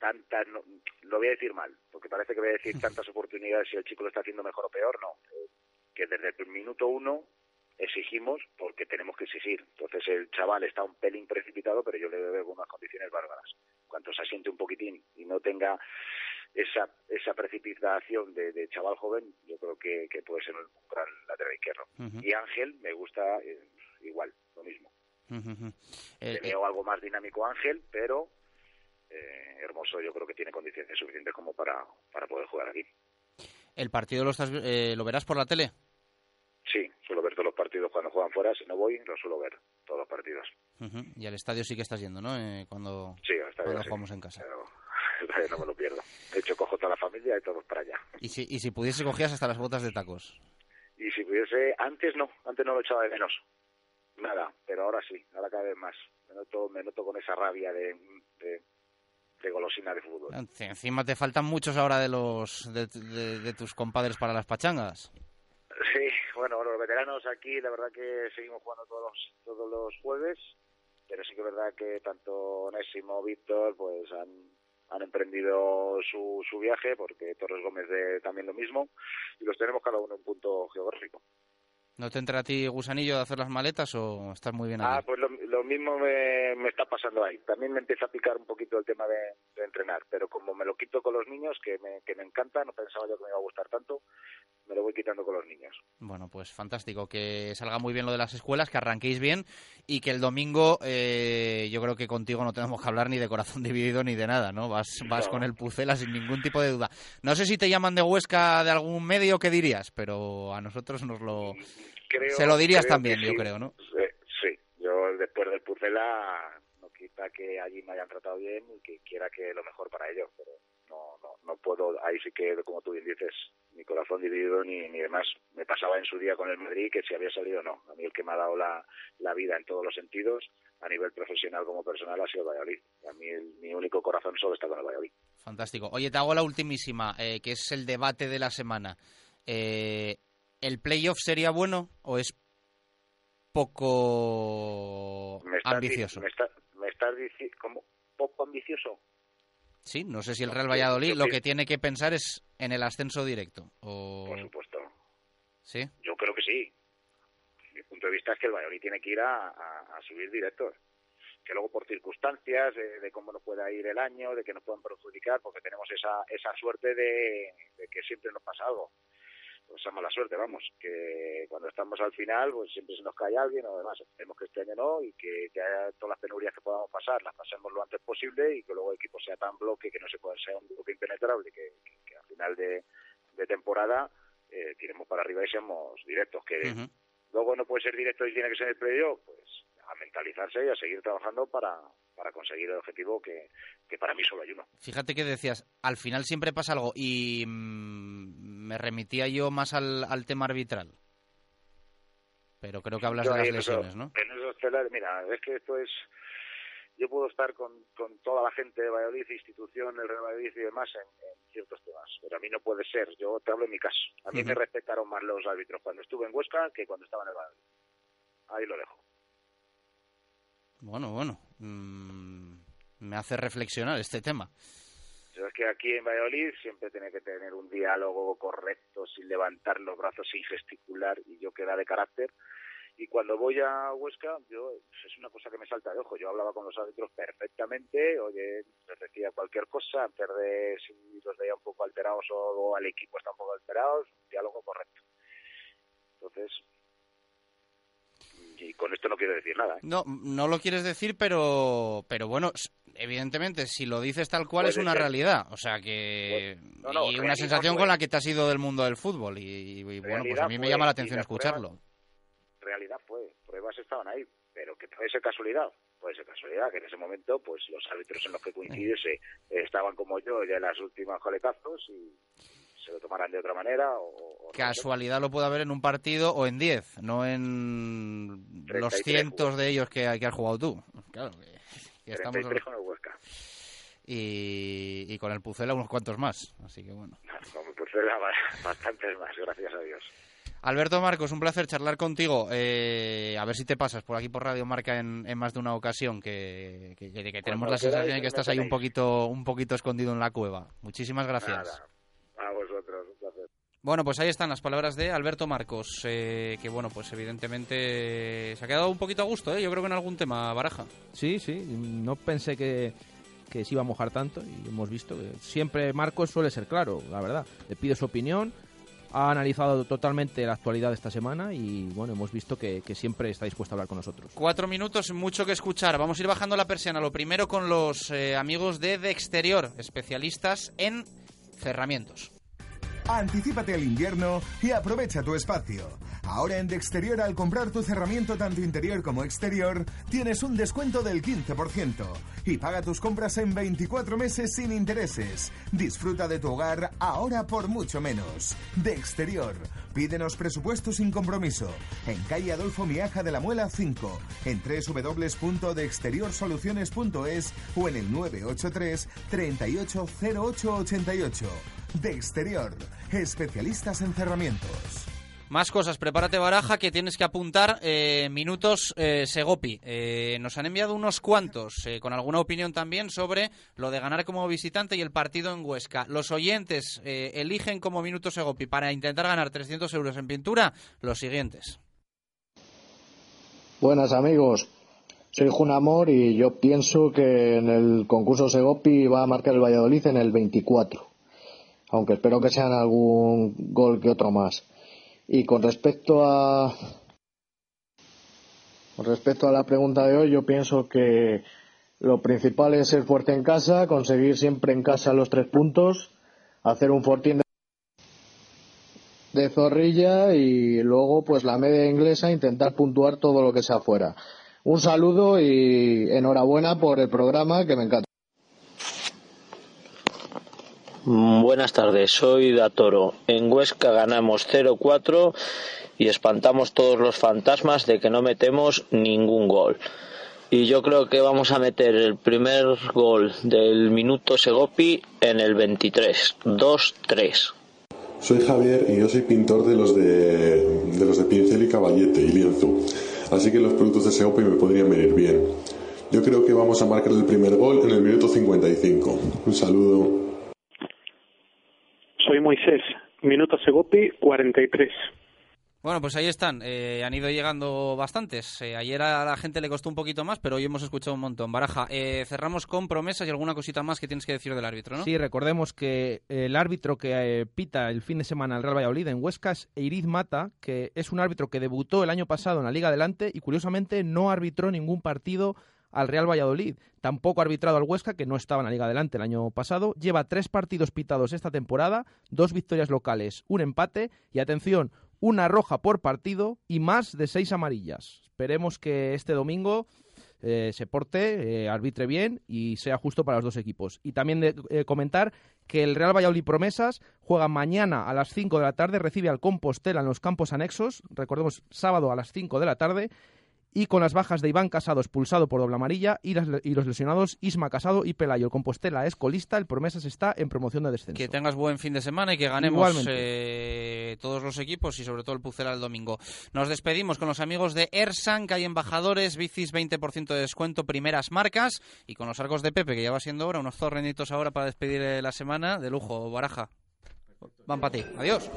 tantas, no, lo voy a decir mal, porque parece que voy a decir tantas oportunidades si el chico lo está haciendo mejor o peor, no. Eh, que desde el minuto uno exigimos porque tenemos que exigir. Entonces el chaval está un pelín precipitado, pero yo le veo unas condiciones bárbaras. Cuanto se asiente un poquitín y no tenga esa esa precipitación de, de chaval joven, yo creo que, que puede ser un gran lateral izquierdo. Y Ángel me gusta eh, igual, lo mismo. Eh, veo algo más dinámico Ángel, pero eh, Hermoso yo creo que tiene condiciones suficientes como para, para poder jugar aquí. ¿El partido lo, estás, eh, lo verás por la tele? Sí, suelo ver todos los partidos cuando juegan fuera, si no voy, lo suelo ver, todos los partidos. Y al estadio sí que estás yendo, ¿no? Eh, cuando Sí, hasta cuando sí. jugamos en casa. Pero no me lo pierdo. De hecho, cojo toda la familia y todos para allá. Y si, y si pudiese cogías hasta las botas de tacos. Y si pudiese, antes no, antes no lo echaba de menos. Nada, pero ahora sí, ahora cada vez más. Me noto, me noto con esa rabia de, de, de golosina de fútbol. Enci- Encima te faltan muchos ahora de los de, de- de tus compadres para las pachangas. Sí, bueno, los veteranos aquí, la verdad que seguimos jugando todos los, todos los jueves, pero sí que es verdad que tanto Onésimo, Víctor, pues han, han emprendido su, su viaje, porque Torres Gómez de, también lo mismo, y los tenemos cada uno en un punto geográfico. ¿No te entra a ti gusanillo de hacer las maletas o estás muy bien Ah, allí? pues lo, lo mismo me, me está pasando ahí. También me empieza a picar un poquito el tema de, de entrenar, pero como me lo quito con los niños, que me, que me encanta, no pensaba yo que me iba a gustar tanto, me lo voy quitando con los niños. Bueno, pues fantástico. Que salga muy bien lo de las escuelas, que arranquéis bien y que el domingo eh, yo creo que contigo no tenemos que hablar ni de corazón dividido ni de nada, ¿no? Vas, vas No. con el Pucela sin ningún tipo de duda. No sé si te llaman de Huesca de algún medio, ¿qué dirías? Pero a nosotros nos lo... Creo- Se lo dirías también, yo creo, ¿no? Sí, sí. yo después del Pucela no quita que allí me hayan tratado bien y que quiera que lo mejor para ellos, pero no, no, no puedo, ahí sí que, como tú bien dices, ni corazón dividido ni, ni demás. Me pasaba en su día con el Madrid que si había salido no. A mí el que me ha dado la, la vida en todos los sentidos, a nivel profesional como personal, ha sido el Valladolid. A mí el- mi único corazón solo está con el Valladolid. Fantástico. Oye, te hago la ultimísima, eh, que es el debate de la semana. Eh, ¿El playoff sería bueno o es poco Me ambicioso? Me, está- me estás diciendo, como poco ambicioso. Sí, no sé si el Real Valladolid lo que tiene que pensar es en el ascenso directo. O... Por supuesto. Sí. Yo creo que sí. Mi punto de vista es que el Valladolid tiene que ir a, a- a subir directos. Que luego por circunstancias, eh, de cómo nos pueda ir el año, de que nos puedan perjudicar, porque tenemos esa, esa suerte de, de que siempre nos pasa algo. Pues esa mala suerte, vamos, que cuando estamos al final, pues siempre se nos cae alguien o demás. Esperemos que este año no y que ya todas las penurias que podamos pasar las pasemos lo antes posible y que luego el equipo sea tan bloque que no se pueda ser un bloque impenetrable, que, que, que al final de, de temporada eh, tiremos para arriba y seamos directos. Que luego no puede ser directo y tiene que ser el playoff, pues a mentalizarse y a seguir trabajando para, para conseguir el objetivo que, que para mí solo hay uno. Fíjate que decías, al final siempre pasa algo y mm, me remitía yo más al, al tema arbitral. Pero creo que hablas Yo de las eso- lesiones, ¿no? En esos telares, mira, es que esto es... Yo puedo estar con, con toda la gente de Valladolid, institución, el Real Valladolid y demás en, en ciertos temas, pero a mí no puede ser. Yo te hablo en mi caso. A mí me respetaron más los árbitros cuando estuve en Huesca que cuando estaba en el Valladolid. Ahí lo dejo. Bueno, bueno. mm, me hace reflexionar este tema. Yo es que aquí en Valladolid siempre tiene que tener un diálogo correcto, sin levantar los brazos, sin gesticular, y yo que era de carácter. Y cuando voy a Huesca, yo es una cosa que me salta de ojo. Yo hablaba con los árbitros perfectamente, oye, les decía cualquier cosa, antes de si los veía un poco alterados o, o al equipo está un poco alterados, diálogo correcto. Entonces, y con esto no quiero decir nada. ¿eh? No, no lo quieres decir, pero, pero bueno, evidentemente, si lo dices tal cual es una ser. realidad. O sea que. no, no, y una sensación fue. con la que te has ido del mundo del fútbol. Y, y bueno, pues a mí me fue, llama la atención escucharlo. realidad fue, pruebas estaban ahí, pero que puede ser casualidad, puede ser casualidad, que en ese momento pues los árbitros en los que coincidiese eh, estaban como yo ya en las últimas coletazos y se lo tomarán de otra manera o, o no sé. Casualidad lo puede haber en un partido o en 10, no en los 33 cientos de ellos que, que has jugado tú. Claro, que, que estamos 33 con el Huesca. y, y con el Pucela unos cuantos más. Así que bueno. Pues era ba- bastantes más, gracias a Dios. Alberto Marcos, un placer charlar contigo. Eh, a ver si te pasas por aquí por Radio Marca en, en más de una ocasión, que, que- tenemos Cuando la sensación de que estás ahí un poquito, un poquito escondido en la cueva. Muchísimas gracias. Nada, a vosotros, un placer. Bueno, pues ahí están las palabras de Alberto Marcos, eh, que bueno, pues evidentemente se ha quedado un poquito a gusto, ¿eh? yo creo que en algún tema, Baraja. Sí, sí, no pensé que, que se iba a mojar tanto y hemos visto que siempre Marcos suele ser claro, la verdad. Le pido su opinión, ha analizado totalmente la actualidad de esta semana y bueno, hemos visto que, que siempre está dispuesto a hablar con nosotros. Cuatro minutos, mucho que escuchar. Vamos a ir bajando la persiana. Lo primero con los eh, amigos de De Exterior, especialistas en cerramientos. Anticípate al invierno y aprovecha tu espacio. Ahora en De Exterior, al comprar tu cerramiento tanto interior como exterior, tienes un descuento del 15% y paga tus compras en 24 meses sin intereses. Disfruta de tu hogar ahora por mucho menos. De Exterior, pídenos presupuesto sin compromiso. En calle Adolfo Miaja de la Muela 5, en www.deexteriorsoluciones.es o en el 983 380888. De Exterior, especialistas en cerramientos. Más cosas, prepárate baraja que tienes que apuntar eh, minutos eh, Segopi. Eh, nos han enviado unos cuantos, eh, con alguna opinión también sobre lo de ganar como visitante y el partido en Huesca. Los oyentes eh, eligen como minutos Segopi para intentar ganar 300 euros en pintura los siguientes. Buenas amigos, soy Jun Amor y yo pienso que en el concurso Segopi va a marcar el Valladolid en el 24, aunque espero que sean algún gol que otro más. Y con respecto a con respecto a la pregunta de hoy, yo pienso que lo principal es ser fuerte en casa, conseguir siempre en casa los tres puntos, hacer un fortín de zorrilla y luego pues la media inglesa intentar puntuar todo lo que sea afuera. Un saludo y enhorabuena por el programa que me encanta. Mm, Buenas tardes, soy Datoro. En Huesca ganamos 0-4 y espantamos todos los fantasmas de que no metemos ningún gol. Y yo creo que vamos a meter el primer gol del minuto Segopi en el 23. 2-3. Soy Javier y yo soy pintor de los de, los de pincel y caballete y lienzo. Así que los productos de Seopi me podrían venir bien. Yo creo que vamos a marcar el primer gol en el minuto 55. Un saludo. Moisés, minuto Segopi 43. Bueno, pues ahí están. Eh, han ido llegando bastantes. Eh, ayer a la gente le costó un poquito más, pero hoy hemos escuchado un montón. Baraja, eh, cerramos con promesas y alguna cosita más que tienes que decir del árbitro, ¿no? Sí, recordemos que el árbitro que eh, pita el fin de semana al Real Valladolid en Huesca es Eiriz Mata, que es un árbitro que debutó el año pasado en la Liga Adelante y curiosamente no arbitró ningún partido al Real Valladolid. Tampoco ha arbitrado al Huesca, que no estaba en la Liga Adelante el año pasado. Lleva tres partidos pitados esta temporada, dos victorias locales, un empate y, atención, una roja por partido y más de seis amarillas. Esperemos que este domingo eh, se porte, eh, arbitre bien y sea justo para los dos equipos. Y también de, eh, comentar que el Real Valladolid Promesas juega mañana a las 5 de la tarde, recibe al Compostela en los campos anexos, recordemos sábado a las 5 de la tarde, y con las bajas de Iván Casado expulsado por doble amarilla y, las- y los lesionados Isma Casado y Pelayo. El Compostela es colista, el Promesas está en promoción de descenso. Que tengas buen fin de semana y que ganemos eh, todos los equipos y sobre todo el Pucela el domingo. Nos despedimos con los amigos de Ersan, que hay embajadores, bicis 20% de descuento, primeras marcas y con los arcos de Pepe, que ya va siendo hora, unos zorrenitos ahora para despedir eh, la semana de lujo, Baraja. Van para ti. Adiós.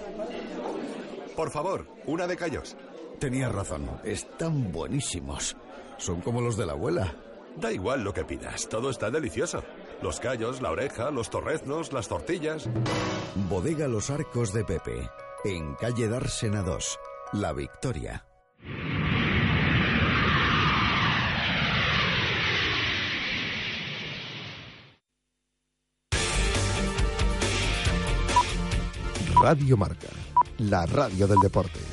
Por favor, una de callos. Tenías razón, están buenísimos. Son como los de la abuela. Da igual lo que pidas, todo está delicioso. Los callos, la oreja, los torreznos, las tortillas. Bodega Los Arcos de Pepe, en calle Dársena 2, La Victoria. Radio Marca, la radio del deporte.